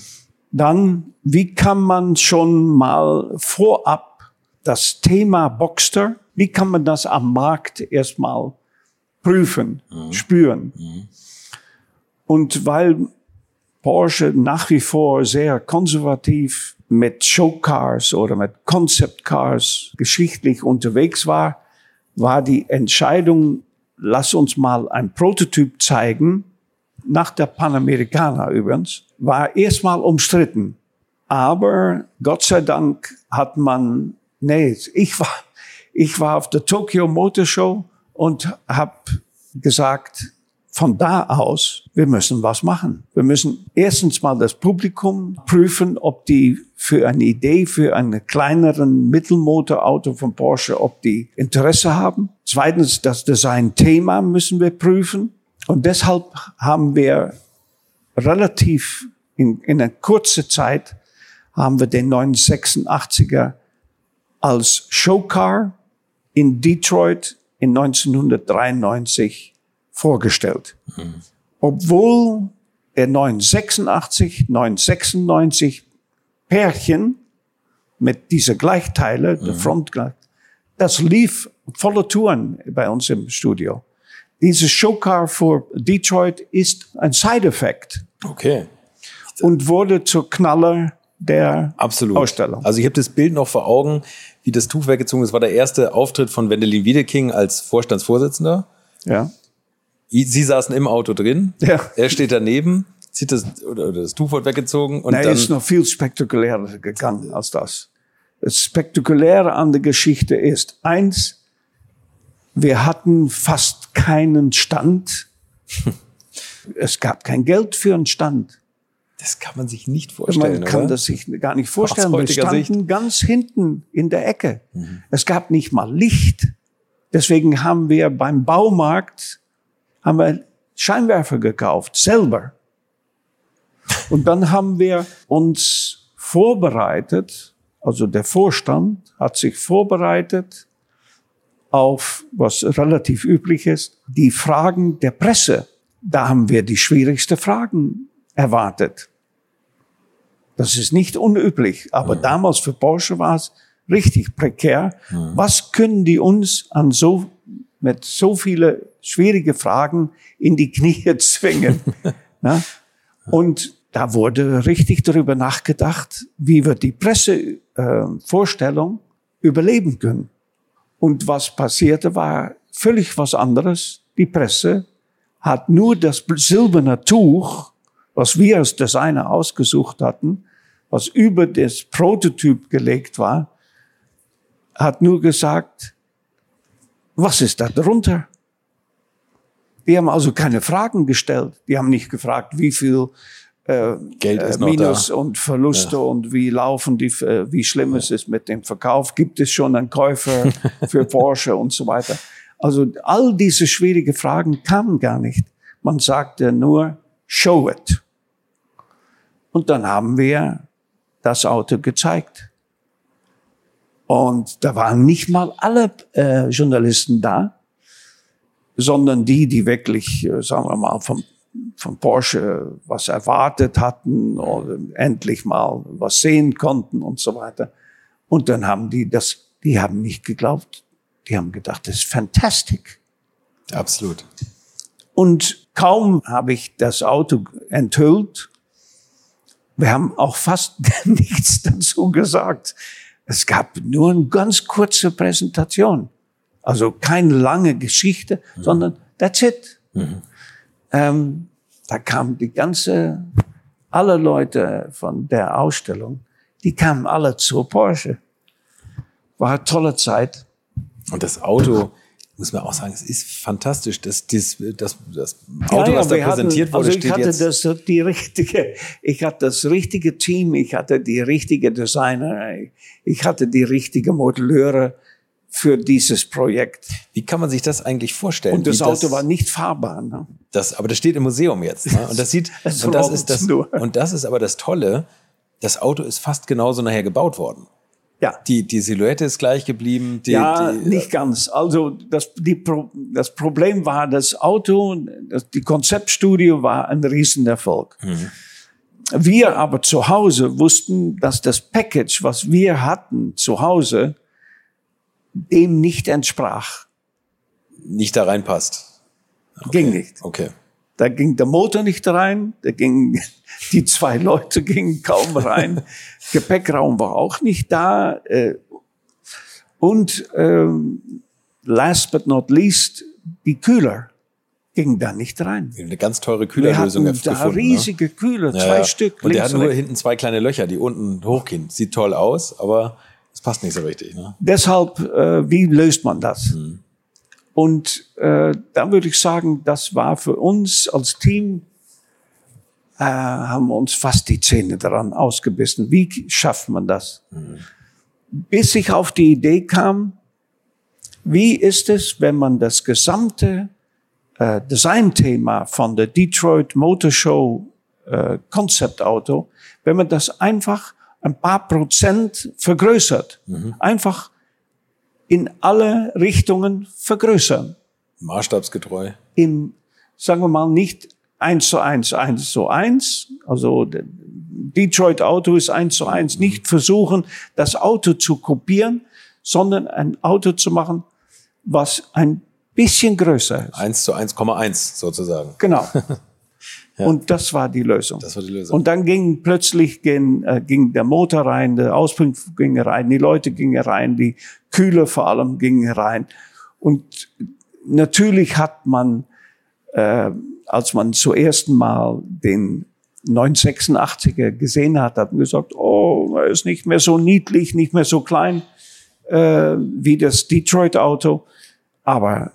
Dann, wie kann man schon mal vorab das Thema Boxster, wie kann man das am Markt erstmal prüfen, mhm. spüren? Mhm. Und weil Porsche nach wie vor sehr konservativ mit Showcars oder mit Concept Cars geschichtlich unterwegs war, war die Entscheidung, lass uns mal ein Prototyp zeigen, nach der Panamericana übrigens, war erstmal umstritten. Aber Gott sei Dank hat man, nee, ich war, ich war auf der Tokyo Motor Show und habe gesagt, von da aus, wir müssen was machen. Wir müssen erstens mal das Publikum prüfen, ob die für eine Idee, für einen kleineren Mittelmotorauto von Porsche, ob die Interesse haben. Zweitens, das Design-Thema müssen wir prüfen. Und deshalb haben wir relativ in, in einer kurzen Zeit haben wir den 986er als Showcar in Detroit in 1993 vorgestellt. Mhm. Obwohl der 986, 996 Pärchen mit dieser Gleichteile, mhm. der Front, das lief volle Touren bei uns im Studio. Dieses Showcar für Detroit ist ein Side-Effekt. Okay. Und wurde zur Knaller der Absolut. Ausstellung. Also ich habe das Bild noch vor Augen, wie das Tuch weggezogen ist. Das war der erste Auftritt von Wendelin Wiedeking als Vorstandsvorsitzender. Ja. Sie saßen im Auto drin. Ja. Er steht daneben zieht das, oder, oder das Tuch wird weggezogen und Nein, dann. ist noch viel spektakulärer gegangen als das. Das Spektakuläre an der Geschichte ist, eins, wir hatten fast keinen Stand. es gab kein Geld für einen Stand. Das kann man sich nicht vorstellen. Man kann oder? das sich gar nicht vorstellen. Wir standen Sicht. ganz hinten in der Ecke. Mhm. Es gab nicht mal Licht. Deswegen haben wir beim Baumarkt haben wir Scheinwerfer gekauft, selber. Und dann haben wir uns vorbereitet, also der Vorstand hat sich vorbereitet auf, was relativ üblich ist, die Fragen der Presse. Da haben wir die schwierigsten Fragen erwartet. Das ist nicht unüblich, aber damals für Porsche war es richtig prekär. Was können die uns an so, mit so viele schwierige Fragen in die Knie zwingen? Na? Und da wurde richtig darüber nachgedacht, wie wir die Pressevorstellung äh, überleben können. Und was passierte, war völlig was anderes. Die Presse hat nur das silberne Tuch, was wir als Designer ausgesucht hatten, was über das Prototyp gelegt war, hat nur gesagt, was ist da drunter? Die haben also keine Fragen gestellt. Die haben nicht gefragt, wie viel äh, Geld ist äh, noch Minus da. und Verluste und wie laufen die, äh, wie schlimm es ist mit dem Verkauf. Gibt es schon einen Käufer für Porsche und so weiter? Also all diese schwierigen Fragen kamen gar nicht. Man sagte nur, show it. Und dann haben wir das Auto gezeigt. Und da waren nicht mal alle äh, Journalisten da, sondern die, die wirklich, äh, sagen wir mal, vom, von Porsche was erwartet hatten oder endlich mal was sehen konnten und so weiter. Und dann haben die das, die haben nicht geglaubt, die haben gedacht, das ist fantastic. Absolut. Und kaum habe ich das Auto enthüllt, wir haben auch fast nichts dazu gesagt. Es gab nur eine ganz kurze Präsentation. Also keine lange Geschichte, sondern that's it. Ähm, da kam die ganze, alle Leute von der Ausstellung, die kamen alle zur Porsche. War eine tolle Zeit. Und das Auto, muss man auch sagen, es ist fantastisch. Das, das, das, das Auto, Ja, ja, was da wir hatten- präsentiert wurde, also ich hatte jetzt. Das, die richtige, ich hatte das richtige Team, ich hatte die richtige Designer, ich hatte die richtige Modelleure für dieses Projekt. Wie kann man sich das eigentlich vorstellen? Und das wie Auto war nicht fahrbar. Ne? Das, aber das steht im Museum jetzt. Ne? Und das sieht, Es und das ist das, nur. und das ist aber das Tolle. Das Auto ist fast genauso nachher gebaut worden. Ja. Die, die Silhouette ist gleich geblieben. Die, ja, die, nicht ganz. Also das, die das Problem war, das Auto, das, die Konzeptstudio war ein Riesenerfolg. Wir aber zu Hause wussten, dass das Package, was wir hatten zu Hause, dem nicht entsprach. nicht da reinpasst. Ging nicht. Okay. Da ging der Motor nicht rein, da ging, die zwei Leute gingen kaum rein, Gepäckraum war auch nicht da. Äh, und ähm, last but not least, die Kühler gingen da nicht rein. Eine ganz teure Wir Kühlerlösung hatten da gefunden. riesige Kühler, ne? zwei Ja, ja. Stück. Und der hat nur rechts. hinten zwei kleine Löcher, die unten hochgehen. Sieht toll aus, aber es passt nicht so richtig. Ne? Deshalb, äh, wie löst man das? Und äh, da würde ich sagen, das war für uns als Team, äh, haben wir uns fast die Zähne daran ausgebissen. Wie schafft man das? Bis ich auf die Idee kam, wie ist es, wenn man das gesamte äh, Designthema von der Detroit Motor Show äh, Konzeptauto, wenn man das einfach ein paar Prozent vergrößert, einfach in alle Richtungen vergrößern. Maßstabsgetreu. Im, sagen wir mal, nicht eins zu eins, eins zu eins. Also Detroit Auto ist eins zu eins. Nicht versuchen, das Auto zu kopieren, sondern ein Auto zu machen, was ein bisschen größer ist. 1 zu 1,1 sozusagen. Genau. Und das war die Lösung. Das war die Lösung. Und dann ging plötzlich ging, äh, ging der Motor rein, der Auspuff ging rein, die Leute gingen rein, die Kühler vor allem gingen rein. Und natürlich hat man, äh, als man zum ersten Mal den 986er gesehen hat, hat gesagt, oh, er ist nicht mehr so niedlich, nicht mehr so klein äh, wie das Detroit-Auto. Aber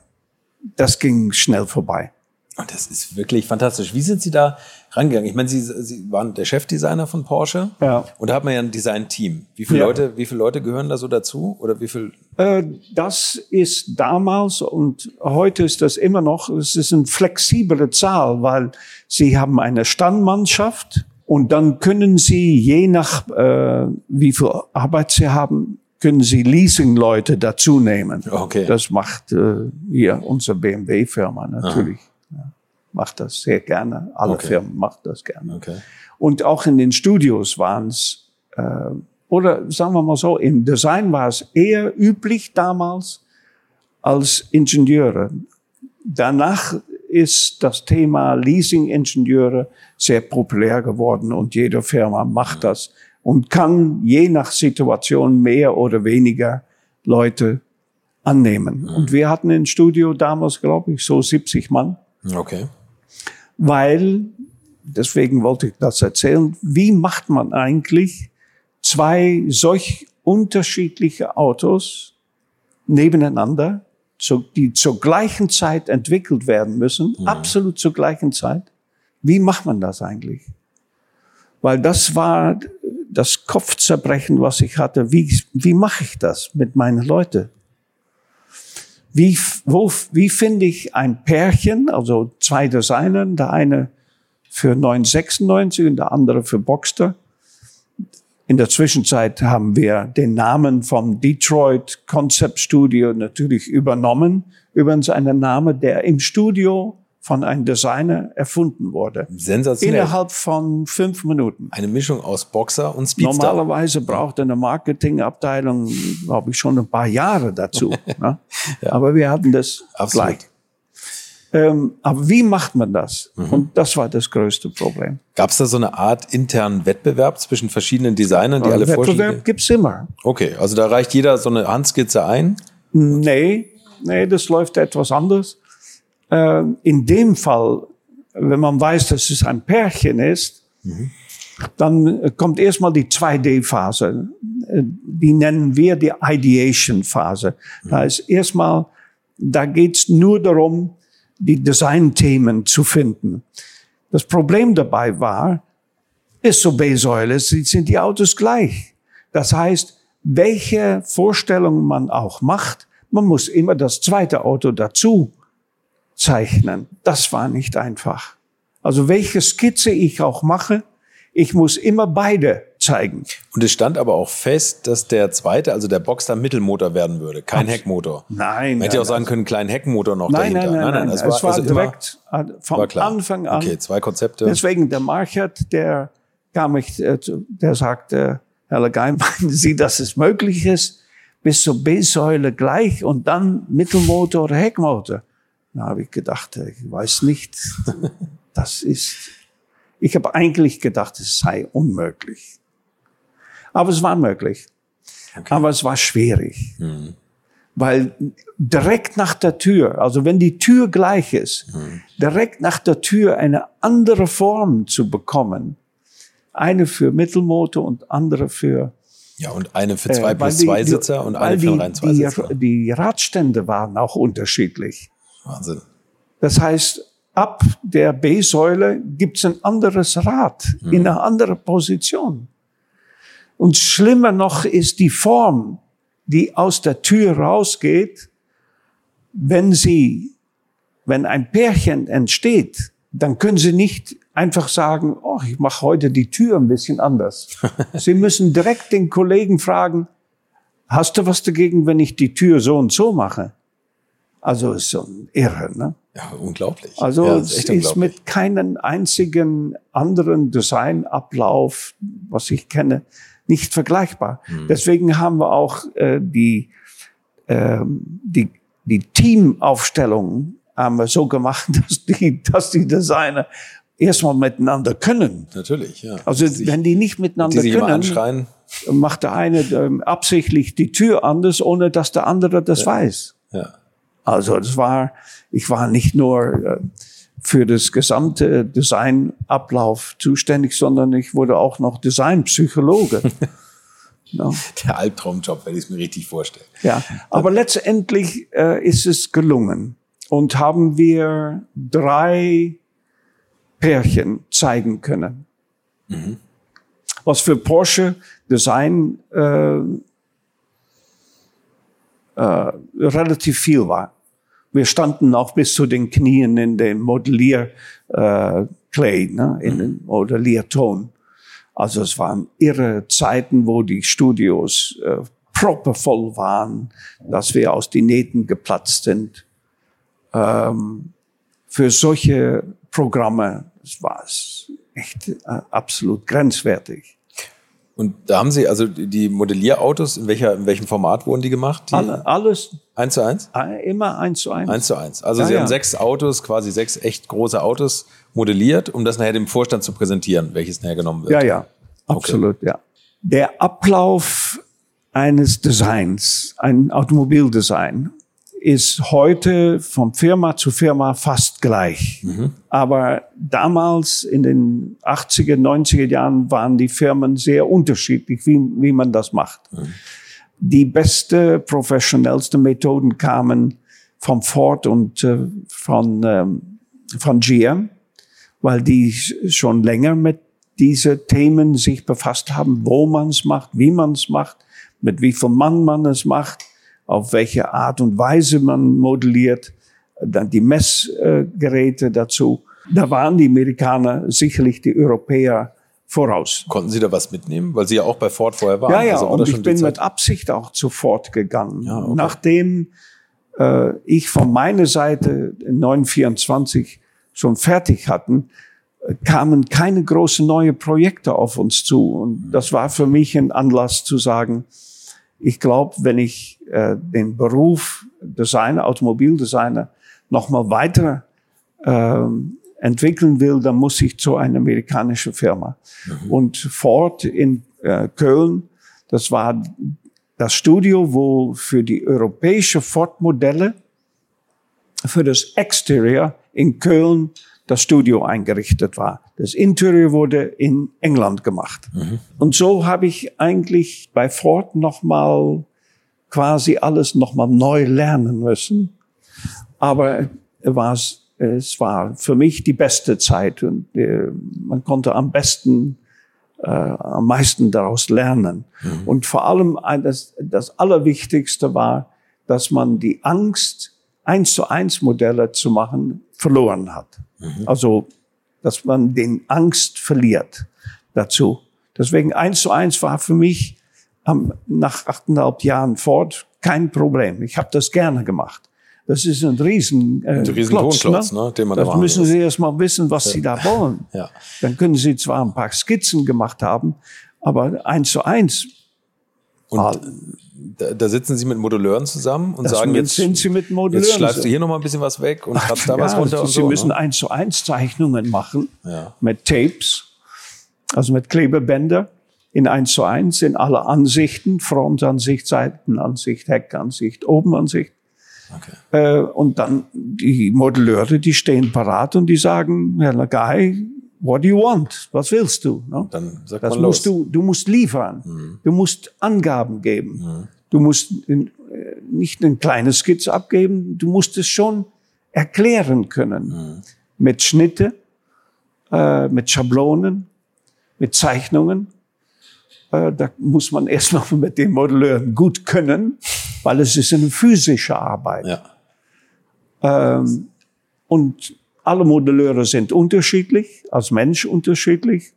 das ging schnell vorbei. Und das ist wirklich fantastisch. Wie sind Sie da rangegangen? Ich meine, Sie, Sie waren der Chefdesigner von Porsche. Ja. Und da hat man ja ein Design-Team. Wie viele Ja. Leute, wie viele Leute gehören da so dazu? Oder wie viel? Äh, Das ist damals und heute ist das immer noch, es ist eine flexible Zahl, weil Sie haben eine Standmannschaft und dann können Sie je nach, äh, wie viel Arbeit Sie haben, können Sie Leasing-Leute dazu nehmen. Okay. Das macht äh, hier unsere BMW-Firma natürlich. Ja, macht das sehr gerne. Alle Okay. Firmen machen das gerne. Okay. Und auch in den Studios waren es, äh, oder sagen wir mal so, im Design war es eher üblich damals als Ingenieure. Danach ist das Thema Leasing-Ingenieure sehr populär geworden und jede Firma macht das und kann je nach Situation mehr oder weniger Leute annehmen. Und wir hatten im Studio damals, glaube ich, so 70 Mann Okay. Weil, deswegen wollte ich das erzählen, wie macht man eigentlich zwei solch unterschiedliche Autos nebeneinander, die zur gleichen Zeit entwickelt werden müssen, absolut zur gleichen Zeit? Wie macht man das eigentlich? Weil das war das Kopfzerbrechen, was ich hatte. Wie, wie mache ich das mit meinen Leuten? Wie, wo, wie finde ich ein Pärchen, also zwei Designer, der eine für 996 und der andere für Boxster. In der Zwischenzeit haben wir den Namen vom Detroit Concept Studio natürlich übernommen. Übrigens einen Name, der im Studio von einem Designer erfunden wurde. Sensationell. Innerhalb von fünf Minuten. Eine Mischung aus Boxer und Speedster. Normalerweise braucht eine Marketingabteilung, glaube ich, schon ein paar Jahre dazu. ne? Aber wir hatten das Absolut. gleich. Ähm, aber wie macht man das? Mhm. Und das war das größte Problem. Gab es da so eine Art internen Wettbewerb zwischen verschiedenen Designern, die alle Vorschläge? Wettbewerb gibt's immer. Okay, also da reicht jeder so eine Handskizze ein. Nee, nee, das läuft etwas anders. Ähm, in dem Fall, wenn man weiß, dass es ein Pärchen ist, dann äh, kommt erstmal die 2D-Phase. Äh, Die nennen wir die Ideation-Phase. Da ist erstmal, da geht's nur darum, die Designthemen zu finden. Das Problem dabei war, ist so B-Säule, sind die Autos gleich. Das heißt, welche Vorstellungen man auch macht, man muss immer das zweite Auto dazu zeichnen. Das war nicht einfach. Also welche Skizze ich auch mache, ich muss immer beide zeigen. Und es stand aber auch fest, dass der zweite, also der Boxster Mittelmotor werden würde, kein Heckmotor. Nein, Man hätte nein, auch sagen können, kleinen Heckmotor noch Nein, dahinter. nein, nein, nein. es Es war, also direkt vom war. Anfang an. Okay, zwei Konzepte. Deswegen der Marchert, der kam ich, äh, zu- der sagte, Herr Legein, meinen Sie, dass es möglich ist, bis zur B-Säule gleich und dann Mittelmotor oder Heckmotor? Da habe ich gedacht, äh, ich weiß nicht, das ist, ich habe eigentlich gedacht, es sei unmöglich. Aber es war möglich. Aber es war schwierig. Weil direkt nach der Tür, also wenn die Tür gleich ist, direkt nach der Tür eine andere Form zu bekommen, eine für Mittelmotor und andere für ja, und eine für zwei äh, plus zwei die- Sitzer und eine für rein zwei Sitzer. die, die Radstände waren auch unterschiedlich. Wahnsinn. Das heißt, ab der B-Säule gibt's ein anderes Rad in einer anderen Position. Und schlimmer noch ist die Form, die aus der Tür rausgeht, wenn sie, wenn ein Pärchen entsteht, dann können sie nicht einfach sagen, oh, ich mache heute die Tür ein bisschen anders. sie müssen direkt den Kollegen fragen, hast du was dagegen, wenn ich die Tür so und so mache? Also ist so ein Irre, ne? Ja, unglaublich. Also ja, es ist mit keinem einzigen anderen Designablauf, was ich kenne, nicht vergleichbar. Deswegen haben wir auch äh, die, ähm, die, die Teamaufstellung haben wir so gemacht, dass die, dass die Designer erstmal miteinander können. Natürlich, ja. Also wenn die nicht die miteinander immer können, macht der eine ähm, absichtlich die Tür anders, ohne dass der andere das weiß. Ja. Also das war, ich war nicht nur äh, für das gesamte Designablauf zuständig, sondern ich wurde auch noch Designpsychologe. ja. Der Albtraumjob, wenn ich es mir richtig vorstelle. Ja, aber letztendlich äh, ist es gelungen und haben wir drei Pärchen zeigen können. Mhm. Was für Porsche Design äh, äh, relativ viel war. Wir standen auch bis zu den Knien in den Modellier äh, Clay, ne, in den Modellierton. Also es waren irre Zeiten, wo die Studios äh, proppevoll waren, dass wir aus den Nähten geplatzt sind. Ähm, für solche Programme war es echt äh, absolut grenzwertig. Und da haben Sie also die Modellierautos, in, welcher, in welchem Format wurden die gemacht? Die Alle, alles. Eins zu eins? Immer eins zu eins. Eins zu eins. Also ja, Sie ja. haben sechs Autos, quasi sechs echt große Autos modelliert, um das nachher dem Vorstand zu präsentieren, welches nachher genommen wird. Ja, ja. Absolut, okay. ja. Der Ablauf eines Designs, ein Automobildesign, ist heute von Firma zu Firma fast gleich. Mhm. Aber damals in den 80er, 90er Jahren waren die Firmen sehr unterschiedlich, wie, wie man das macht. Mhm. Die beste, professionellste Methoden kamen von Ford und äh, von, ähm, von GM, weil die schon länger mit diese Themen sich befasst haben, wo man es macht, wie man es macht, mit wie viel Mann man es macht auf welche Art und Weise man modelliert, dann die Messgeräte dazu. Da waren die Amerikaner sicherlich die Europäer voraus. Konnten Sie da was mitnehmen? Weil Sie ja auch bei Ford vorher waren. Ja, ja, also und ich bin mit Absicht auch zu Ford gegangen. Ja, okay. Nachdem äh, ich von meiner Seite in 924 schon fertig hatten, kamen keine großen neue Projekte auf uns zu. Und das war für mich ein Anlass zu sagen, ich glaube, wenn ich äh, den Beruf Designer, Automobildesigner nochmal weiter äh, entwickeln will, dann muss ich zu einer amerikanischen Firma. Mhm. Und Ford in äh, Köln, das war das Studio, wo für die europäische Ford-Modelle für das Exterior in Köln das Studio eingerichtet war. Das Interior wurde in England gemacht. Mhm. Und so habe ich eigentlich bei Ford nochmal quasi alles nochmal neu lernen müssen. Aber es, es war für mich die beste Zeit und äh, man konnte am besten, äh, am meisten daraus lernen. Mhm. Und vor allem das, das Allerwichtigste war, dass man die Angst, eins zu eins Modelle zu machen, verloren hat. Mhm. Also, dass man den Angst verliert dazu. Deswegen eins zu eins war für mich ähm, nach achteinhalb Jahren fort kein Problem. Ich habe das gerne gemacht. Das ist ein riesen, äh, ein riesen Klotz, ne? ne? den man das da müssen Sie erst mal wissen, was ja. Sie da wollen. Ja. Dann können Sie zwar ein paar Skizzen gemacht haben, aber eins zu eins. Und da, da sitzen Sie mit Modelleuren zusammen und das sagen jetzt, sind Sie mit Modelleuren jetzt schleifst du hier noch mal ein bisschen was weg und kratzt da ja, was runter und Sie so. müssen ne? eins zu eins Zeichnungen machen ja. mit Tapes, also mit Klebebänder in eins zu eins in alle Ansichten, Frontansicht, Seitenansicht, Heckansicht, Obenansicht. Okay. Äh, und dann die Modelleure, die stehen parat und die sagen, Herr Lagai, what do you want? Was willst du? No? Dann sagt das man musst los. du, du musst liefern. Mhm. Du musst Angaben geben. Mhm. Du musst in, äh, nicht ein kleines Skizze abgeben, du musst es schon erklären können. Mhm. Mit Schnitte, äh, mit Schablonen, mit Zeichnungen. Äh, da muss man erstmal mit den Modelleuren gut können, weil es ist eine physische Arbeit. Ja. Ähm, und alle Modelleure sind unterschiedlich, als Mensch unterschiedlich.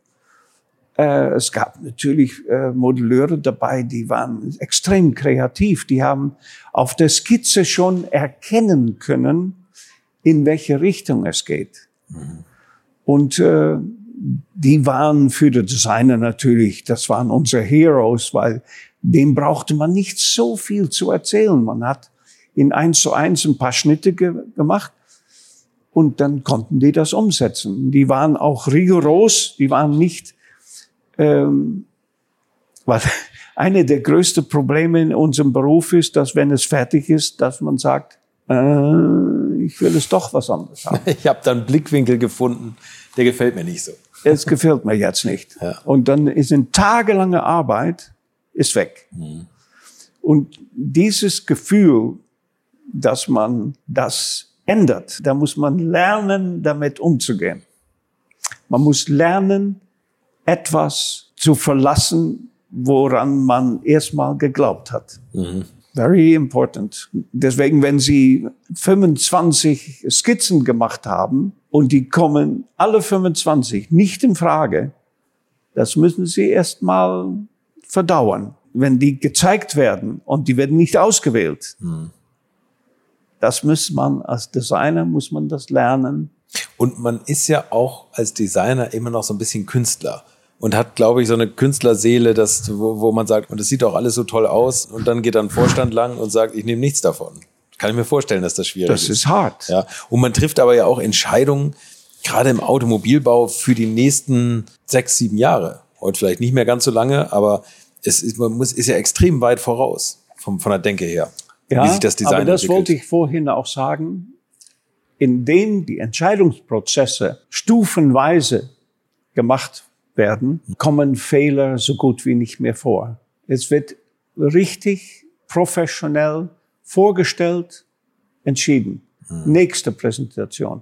Äh, es gab natürlich äh, Modelleure dabei, die waren extrem kreativ. Die haben auf der Skizze schon erkennen können, in welche Richtung es geht. Mhm. Und äh, die waren für die Designer natürlich, das waren unsere Heroes, weil dem brauchte man nicht so viel zu erzählen. Man hat in eins zu eins ein paar Schnitte ge gemacht und dann konnten die das umsetzen. Die waren auch rigoros, die waren nicht, ähm, weil eine der größten Probleme in unserem Beruf ist, dass wenn es fertig ist, dass man sagt, äh, ich will es doch was anderes haben. Ich habe da einen Blickwinkel gefunden, der gefällt mir nicht so. Es gefällt mir jetzt nicht. Ja. Und dann ist eine tagelange Arbeit ist weg. Mhm. Und dieses Gefühl, dass man das ändert, da muss man lernen, damit umzugehen. Man muss lernen, etwas zu verlassen, woran man erstmal geglaubt hat. Very important. Deswegen, wenn Sie 25 Skizzen gemacht haben und die kommen alle 25 nicht in Frage, das müssen Sie erstmal verdauern. Wenn die gezeigt werden und die werden nicht ausgewählt, das muss man als Designer, muss man das lernen. Und man ist ja auch als Designer immer noch so ein bisschen Künstler und hat, glaube ich, so eine Künstlerseele, das, wo, wo man sagt, und es sieht auch alles so toll aus und dann geht dann Vorstand lang und sagt, ich nehme nichts davon. Kann ich mir vorstellen, dass das schwierig Das ist. ist hart. Ja, und man trifft aber ja auch Entscheidungen, gerade im Automobilbau, für die nächsten sechs, sieben Jahre. Heute vielleicht nicht mehr ganz so lange, aber es ist, man muss, ist ja extrem weit voraus vom, von der Denke her, Ja, wie sich das Design aber das entwickelt. wollte ich vorhin auch sagen. Indem die Entscheidungsprozesse stufenweise gemacht werden, kommen Fehler so gut wie nicht mehr vor. Es wird richtig professionell vorgestellt, entschieden. Nächste Präsentation.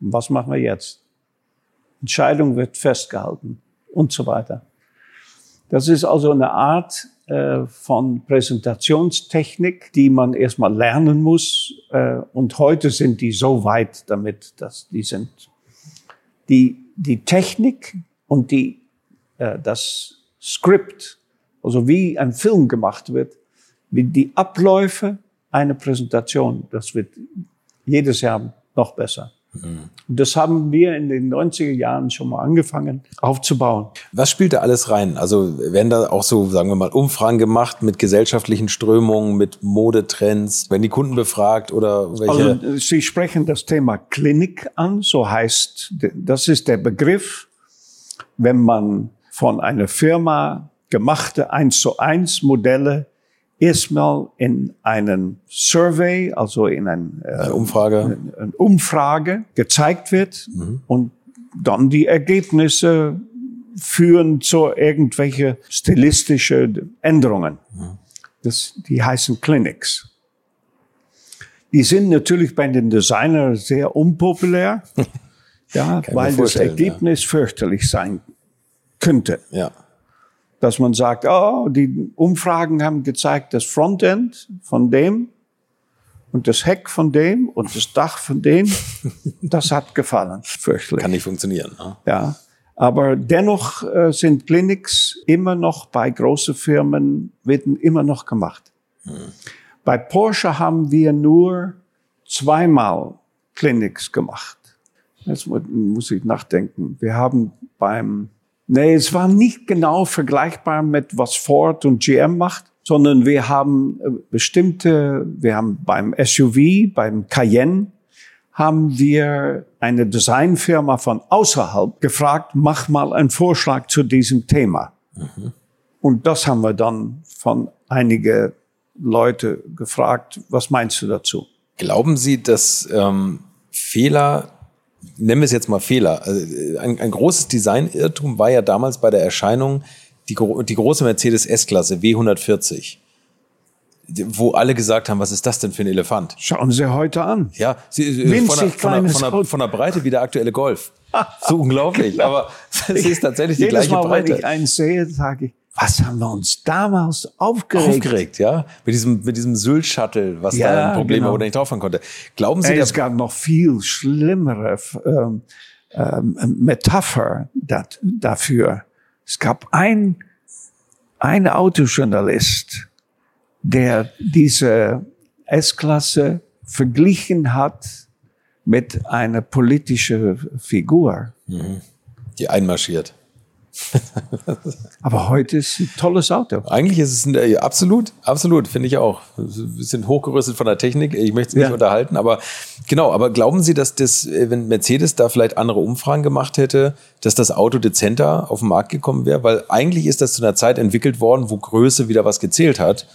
Was machen wir jetzt? Entscheidung wird festgehalten und so weiter. Das ist also eine Art äh, von Präsentationstechnik, die man erstmal lernen muss. Äh, und heute sind die so weit damit, dass die sind. Die, die Technik und die, äh, das Skript, also wie ein Film gemacht wird, wie die Abläufe einer Präsentation, das wird jedes Jahr noch besser. Und das haben wir in den 90er Jahren schon mal angefangen aufzubauen. Was spielt da alles rein? Also werden da auch so, sagen wir mal, Umfragen gemacht mit gesellschaftlichen Strömungen, mit Modetrends, werden die Kunden befragt oder welche? Also, Sie sprechen das Thema Klinik an, so heißt, das ist der Begriff, wenn man von einer Firma gemachte 1 zu 1 Modelle erstmal in einen Survey, also in ein, äh, Eine Umfrage. eine Umfrage gezeigt wird und dann die Ergebnisse führen zu irgendwelche stilistische Änderungen. Das, die heißen Clinics. Die sind natürlich bei den Designern sehr unpopulär. Ja, Kann weil das Ergebnis fürchterlich sein könnte. Ja. Dass man sagt, oh, die Umfragen haben gezeigt, das Frontend von dem und das Heck von dem und das Dach von dem, das hat gefallen. Fürchterlich. Kann nicht funktionieren. Ne? Ja. Aber dennoch äh, sind Clinics immer noch bei großen Firmen, werden immer noch gemacht. Bei Porsche haben wir nur zweimal Clinics gemacht. Jetzt mu- muss ich nachdenken. Wir haben beim, nee, es war nicht genau vergleichbar mit was Ford und GM macht, sondern wir haben äh, bestimmte, wir haben beim SUV, beim Cayenne, haben wir eine Designfirma von außerhalb gefragt, mach mal einen Vorschlag zu diesem Thema. Und das haben wir dann von einige Leute gefragt, was meinst du dazu? Glauben Sie, dass ähm, Fehler, nennen wir es jetzt mal Fehler, also äh, ein, ein großes Designirrtum war ja damals bei der Erscheinung die, die große Mercedes S-Klasse W140, die- wo alle gesagt haben, was ist das denn für ein Elefant? Schauen Sie heute an. Ja, sie, äh, Winzig von, der, von, der, von, der, von der Breite wie der aktuelle Golf. So unglaublich, aber es ist tatsächlich die Jedes gleiche Mal, wenn Breite. ich einen sehe, sage ich, was haben wir uns damals aufgeregt? Aufgeregt, ja, mit diesem mit diesem Sylt-Shuttle, was Ja, da ein Problem genau. war, wo nicht drauffahren konnte. Glauben Sie, Ey, es gab noch viel schlimmere ähm, ähm, Metapher dat, dafür. Es gab ein, ein Autojournalist, der diese S-Klasse verglichen hat mit einer politischen Figur. die einmarschiert? Aber heute ist ein tolles Auto. Eigentlich ist es ein, äh, absolut, absolut, finde ich auch. Wir sind hochgerüstet von der Technik. Ich möchte es nicht Ja. unterhalten, aber genau. Aber glauben Sie, dass das, äh, wenn Mercedes da vielleicht andere Umfragen gemacht hätte, dass das Auto dezenter auf den Markt gekommen wäre? Weil eigentlich ist das zu einer Zeit entwickelt worden, wo Größe wieder was gezählt hat.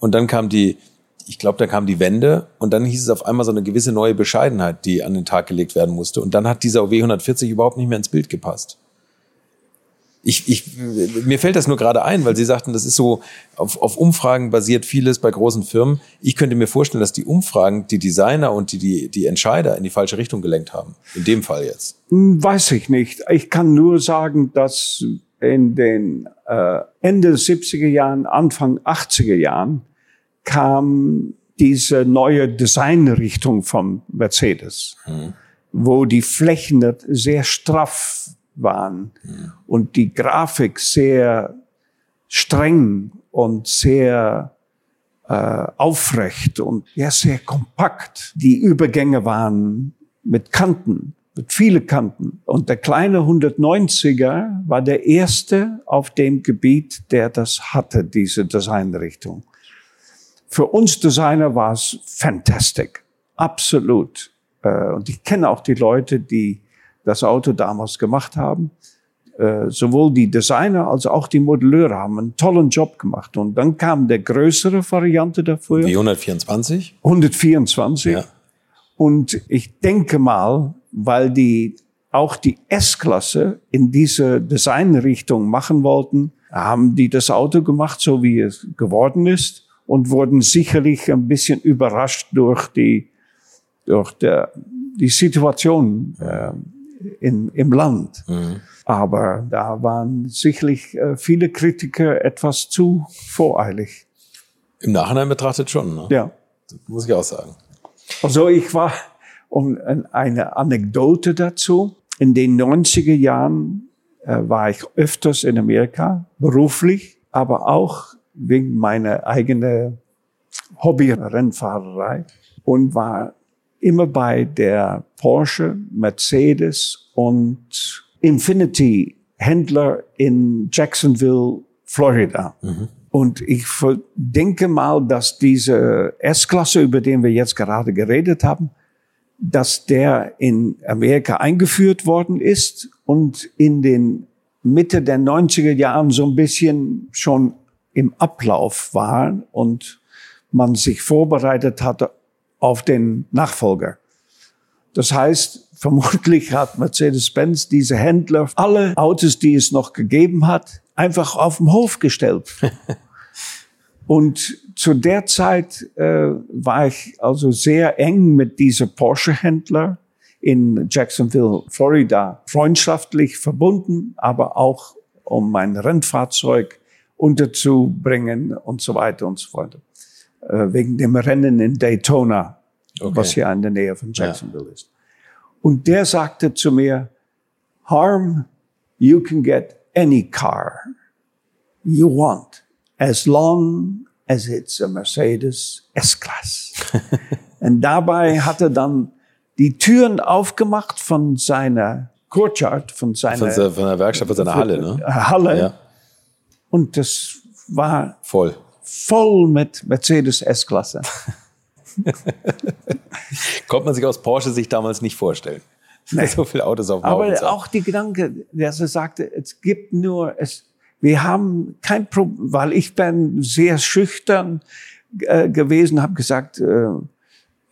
Und dann kam die, ich glaube, da kam die Wende und dann hieß es auf einmal so eine gewisse neue Bescheidenheit, die an den Tag gelegt werden musste. Und dann hat dieser W140 überhaupt nicht mehr ins Bild gepasst. Ich, ich, mir fällt das nur gerade ein, weil Sie sagten, das ist so auf, auf Umfragen basiert vieles bei großen Firmen. Ich könnte mir vorstellen, dass die Umfragen die Designer und die, die, die Entscheider in die falsche Richtung gelenkt haben. In dem Fall jetzt. Hm, Weiß ich nicht. Ich kann nur sagen, dass in den äh, Ende der 70er Jahren, Anfang 80er Jahren kam diese neue Designrichtung von Mercedes, wo die Flächen sehr straff waren und die Grafik sehr streng und sehr äh, aufrecht und ja, sehr kompakt. Die Übergänge waren mit Kanten, mit viele Kanten. Und der kleine 190er war der erste auf dem Gebiet, der das hatte, diese Designrichtung. Für uns Designer war es fantastic. Absolut. Äh, Und ich kenne auch die Leute, die das Auto damals gemacht haben. Äh, Sowohl die Designer als auch die Modelleure haben einen tollen Job gemacht. Und dann kam der größere Variante dafür. W124? 124. Ja. Und ich denke mal, weil die auch die S-Klasse in diese Designrichtung machen wollten, haben die das Auto gemacht, so wie es geworden ist und wurden sicherlich ein bisschen überrascht durch die, durch der, die Situation äh, in, im Land. Aber da waren sicherlich äh, viele Kritiker etwas zu voreilig. Im Nachhinein betrachtet schon, ne? Ja. muss ich auch sagen. Also ich war, um eine Anekdote dazu, in den 90er Jahren äh, war ich öfters in Amerika, beruflich, aber auch wegen meiner eigenen Hobby-Rennfahrerei und war immer bei der Porsche, Mercedes und Infinity Händler in Jacksonville, Florida. Und ich denke mal, dass diese S-Klasse, über den wir jetzt gerade geredet haben, dass der in Amerika eingeführt worden ist und in den Mitte der 90er Jahren so ein bisschen schon im Ablauf war und man sich vorbereitet hatte auf den Nachfolger. Das heißt, vermutlich hat Mercedes-Benz diese Händler alle Autos, die es noch gegeben hat, einfach auf den Hof gestellt. Und zu der Zeit äh, war ich also sehr eng mit dieser Porsche-Händler. in Jacksonville, Florida, freundschaftlich verbunden, aber auch um mein Rennfahrzeug unterzubringen und so weiter und so fort. Äh, wegen dem Rennen in Daytona, okay. was hier in der Nähe von Jacksonville ja. ist. Und der sagte zu mir, Harm, you can get any car you want, as long as it's a Mercedes S-Class. und dabei hat er dann die Türen aufgemacht von seiner Courtyard, von seiner, von, von der Werkstatt, von seiner Halle, ne? Halle. Ja. Und das war voll, voll mit Mercedes S-Klasse. Konnte man sich aus Porsche sich damals nicht vorstellen. Nee. So viele Autos auf dem Aber auch die Gedanke, dass er sagte, es gibt nur, es, wir haben kein Problem, weil ich bin sehr schüchtern äh, gewesen, habe gesagt, äh, äh,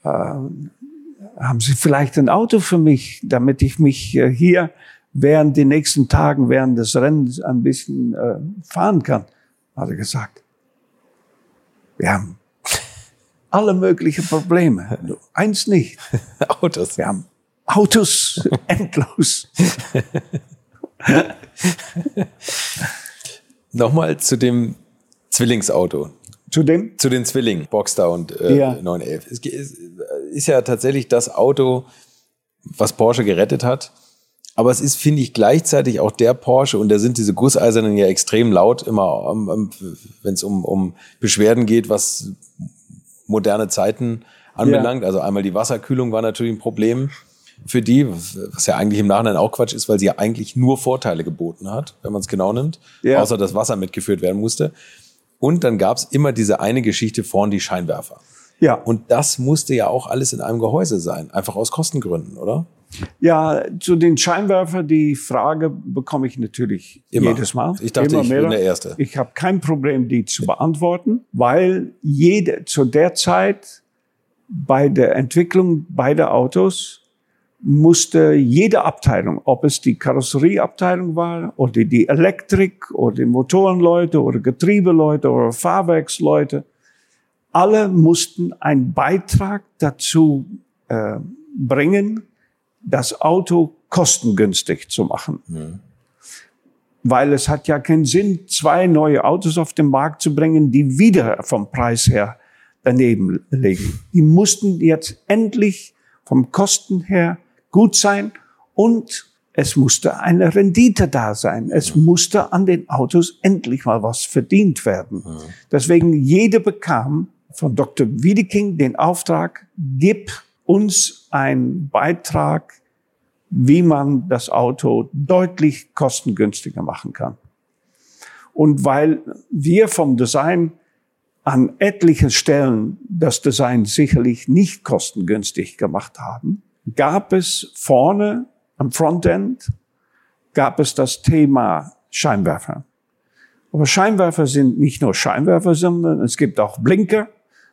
haben Sie vielleicht ein Auto für mich, damit ich mich äh, hier während den nächsten Tagen, während des Rennens ein bisschen äh, fahren kann? Hat er gesagt. Wir haben alle möglichen Probleme. Eins nicht. Autos. Wir haben Autos endlos. Nochmal zu dem Zwillingsauto. Zu dem? Zu den Zwillingen, Boxster und äh, ja. 911. Es ist ja tatsächlich das Auto, was Porsche gerettet hat. Aber es ist, finde ich, gleichzeitig auch der Porsche, und da sind diese Gusseisernen ja extrem laut, immer, um, um, wenn es um, um Beschwerden geht, was moderne Zeiten anbelangt. Ja. Also einmal die Wasserkühlung war natürlich ein Problem für die, was ja eigentlich im Nachhinein auch Quatsch ist, weil sie ja eigentlich nur Vorteile geboten hat, wenn man es genau nimmt, ja. außer dass Wasser mitgeführt werden musste. Und dann gab es immer diese eine Geschichte vorn die Scheinwerfer. Ja. Und das musste ja auch alles in einem Gehäuse sein, einfach aus Kostengründen, oder? Ja, zu den Scheinwerfer, die Frage bekomme ich natürlich Immer. jedes Mal. Ich dachte, Immer ich mehr. bin der Erste. Ich habe kein Problem, die zu beantworten, weil jede, zu der Zeit bei der Entwicklung beider Autos musste jede Abteilung, ob es die Karosserieabteilung war oder die Elektrik oder die Motorenleute oder Getriebeleute oder Fahrwerksleute, alle mussten einen Beitrag dazu äh, bringen, das Auto kostengünstig zu machen. Mhm. Weil es hat ja keinen Sinn, zwei neue Autos auf den Markt zu bringen, die wieder vom Preis her daneben liegen. Die mussten jetzt endlich vom Kosten her gut sein und es musste eine Rendite da sein. Es musste an den Autos endlich mal was verdient werden. Mhm. Deswegen jede bekam von Dr. Wiedeking den Auftrag, gib uns einen Beitrag, wie man das Auto deutlich kostengünstiger machen kann. Und weil wir vom Design an etlichen Stellen das Design sicherlich nicht kostengünstig gemacht haben, gab es vorne am Frontend, gab es das Thema Scheinwerfer. Aber Scheinwerfer sind nicht nur Scheinwerfer, sondern es gibt auch Blinker,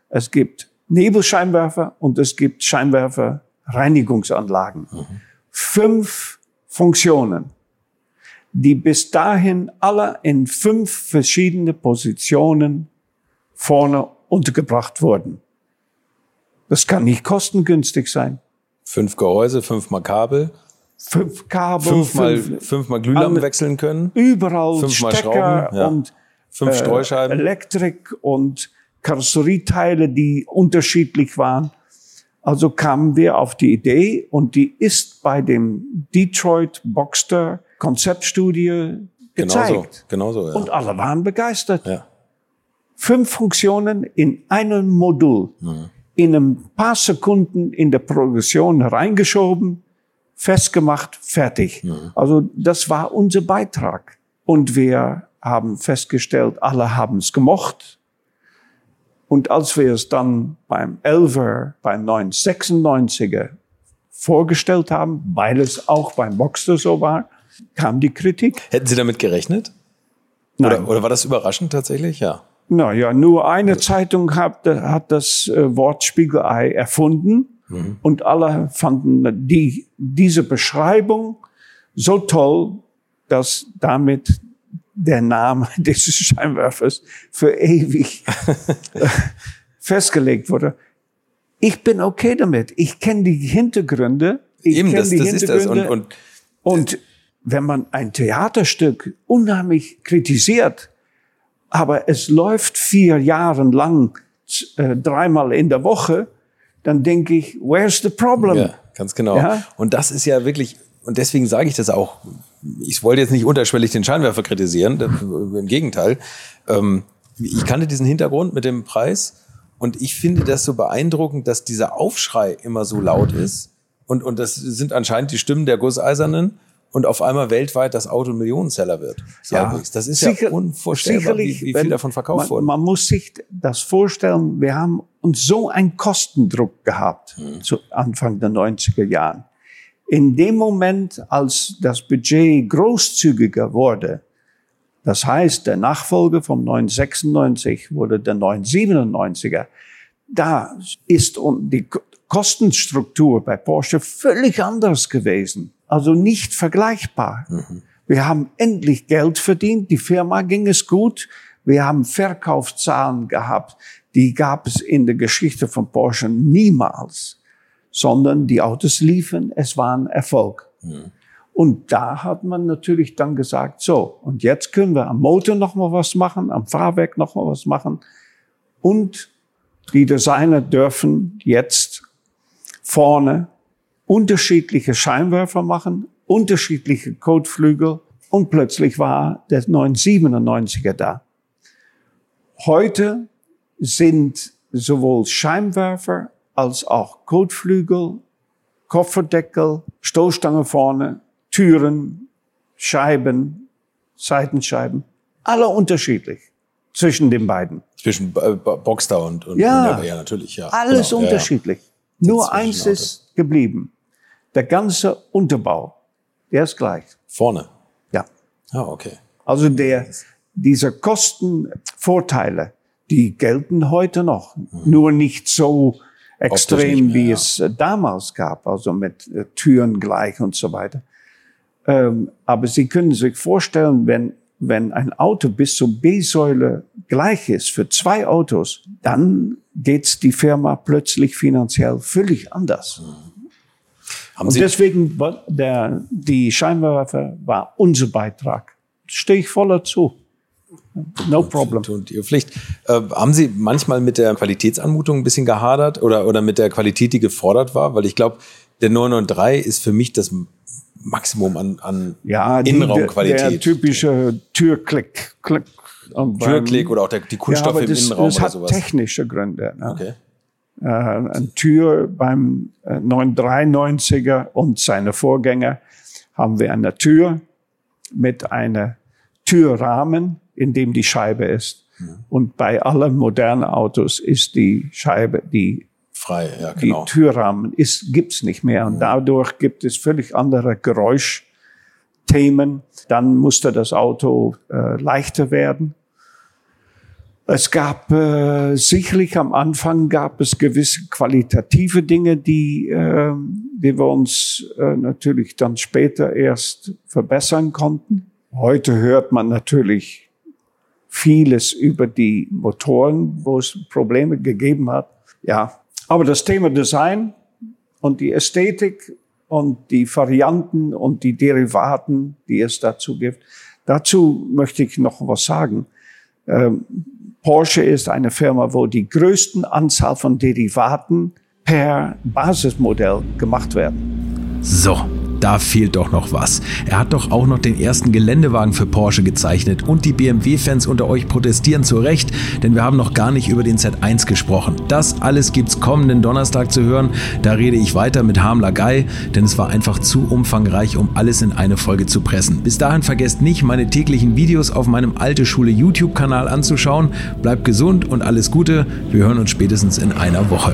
es gibt Nebelscheinwerfer und es gibt Scheinwerfer-Reinigungsanlagen. Mhm. Fünf Funktionen, die bis dahin alle in fünf verschiedene Positionen vorne untergebracht wurden. Das kann nicht kostengünstig sein. Fünf Gehäuse, fünfmal Kabel. Fünf Kabel. Fünfmal, fünf, fünfmal Glühlampen wechseln können. Überall fünfmal Stecker Schrauben, ja. und fünf äh, Streuscheiben. Elektrik und Karosserieteile, die unterschiedlich waren. Also kamen wir auf die Idee und die ist bei dem Detroit Boxster Konzeptstudie gezeigt. Genau so, genau so ja. Und alle waren begeistert. Ja. Fünf Funktionen in einem Modul. Mhm in ein paar Sekunden in der Progression reingeschoben, festgemacht, fertig. Mhm. Also das war unser Beitrag. Und wir haben festgestellt, alle haben es gemocht. Und als wir es dann beim Elver, beim 996er vorgestellt haben, weil es auch beim Boxer so war, kam die Kritik. Hätten Sie damit gerechnet? Nein. Oder, oder war das überraschend tatsächlich? Ja. Naja, nur eine Zeitung hat, hat das äh, Wort Spiegelei erfunden mhm. und alle fanden die, diese Beschreibung so toll, dass damit der Name dieses Scheinwerfers für ewig äh, festgelegt wurde. Ich bin okay damit. Ich kenne die Hintergründe ich Eben, das, die das ist das. Und, Hintergründe. und Und wenn man ein Theaterstück unheimlich kritisiert, aber es läuft vier Jahre lang äh, dreimal in der Woche, dann denke ich, where's the problem? Ja, ganz genau. Ja? Und das ist ja wirklich, und deswegen sage ich das auch, ich wollte jetzt nicht unterschwellig den Scheinwerfer kritisieren, das, im Gegenteil. Ähm, ich kannte diesen Hintergrund mit dem Preis und ich finde das so beeindruckend, dass dieser Aufschrei immer so laut ist. Und, und das sind anscheinend die Stimmen der Gusseisernen und auf einmal weltweit das Auto ein Millionenseller wird. Halbwegs. Das ist Sicher- ja unvorstellbar, wie, sicherlich, wie viel davon verkauft man, wurde. Man muss sich das vorstellen, wir haben uns so einen Kostendruck gehabt Hm. zu Anfang der 90er Jahren. In dem Moment, als das Budget großzügiger wurde, das heißt, der Nachfolger vom 996 wurde der 997er, da ist die Ko- Kostenstruktur bei Porsche völlig anders gewesen. Also nicht vergleichbar. Wir haben endlich Geld verdient, die Firma ging es gut, wir haben Verkaufszahlen gehabt, die gab es in der Geschichte von Porsche niemals, sondern die Autos liefen, es war ein Erfolg. Und da hat man natürlich dann gesagt, so, und jetzt können wir am Motor noch mal was machen, am Fahrwerk noch mal was machen. Und die Designer dürfen jetzt vorne unterschiedliche Scheinwerfer machen, unterschiedliche Kotflügel und plötzlich war der 997er da. Heute sind sowohl Scheinwerfer als auch Kotflügel, Kofferdeckel, Stoßstange vorne, Türen, Scheiben, Seitenscheiben, alle unterschiedlich zwischen den beiden. Zwischen Boxster und, und Ja. und- ja natürlich, ja. Alles Genau, ja, ja. unterschiedlich. Nur eins ist geblieben. Der ganze Unterbau, der ist gleich. Vorne. Ja. Ah, okay. Also der, diese Kostenvorteile, die gelten heute noch. Nur nicht so extrem, wie es äh, damals gab, also mit äh, Türen gleich und so weiter. Ähm, aber Sie können sich vorstellen, wenn, wenn ein Auto bis zur B-Säule gleich ist für zwei Autos, dann geht's die Firma plötzlich finanziell völlig anders. Haben Und Sie, deswegen war der, die Scheinwerfer war unser Beitrag. Stehe ich voller zu. No problem. tun Ihre Pflicht. Äh, haben Sie manchmal mit der Qualitätsanmutung ein bisschen gehadert oder, oder mit der Qualität, die gefordert war? Weil ich glaube, der 993 ist für mich das Maximum an, an Ja, Innenraumqualität. Der, der typische Türklick. Klick. Türklick oder auch der, die ja, Kunststoffe im das, Innenraum das oder hat sowas. technische Gründe. Ne? Okay. Äh, eine Tür beim äh, 993er und seine Vorgänger haben wir eine Tür mit einer Türrahmen, in dem die Scheibe ist. Und bei allen modernen Autos ist die Scheibe, die Frei, ja, die genau. Türrahmen ist, gibt's nicht mehr. Und dadurch gibt es völlig andere Geräuschthemen. Dann musste das Auto äh, leichter werden. Es gab äh, sicherlich am Anfang gab es gewisse qualitative Dinge, die, äh, die wir uns äh, natürlich dann später erst verbessern konnten. Heute hört man natürlich vieles über die Motoren, wo es Probleme gegeben hat. Ja, aber das Thema Design und die Ästhetik und die Varianten und die Derivaten, die es dazu gibt, dazu möchte ich noch was sagen. Ähm, Porsche ist eine Firma, wo die größten Anzahl von Derivaten per Basismodell gemacht werden. So, da fehlt doch noch was. Er hat doch auch noch den ersten Geländewagen für Porsche gezeichnet und die BMW-Fans unter euch protestieren zu Recht, denn wir haben noch gar nicht über den Z1 gesprochen. Das alles gibt's kommenden Donnerstag zu hören. Da rede ich weiter mit Harmler Guy, denn es war einfach zu umfangreich, um alles in eine Folge zu pressen. Bis dahin vergesst nicht, meine täglichen Videos auf meinem Alte Schule YouTube-Kanal anzuschauen. Bleibt gesund und alles Gute. Wir hören uns spätestens in einer Woche.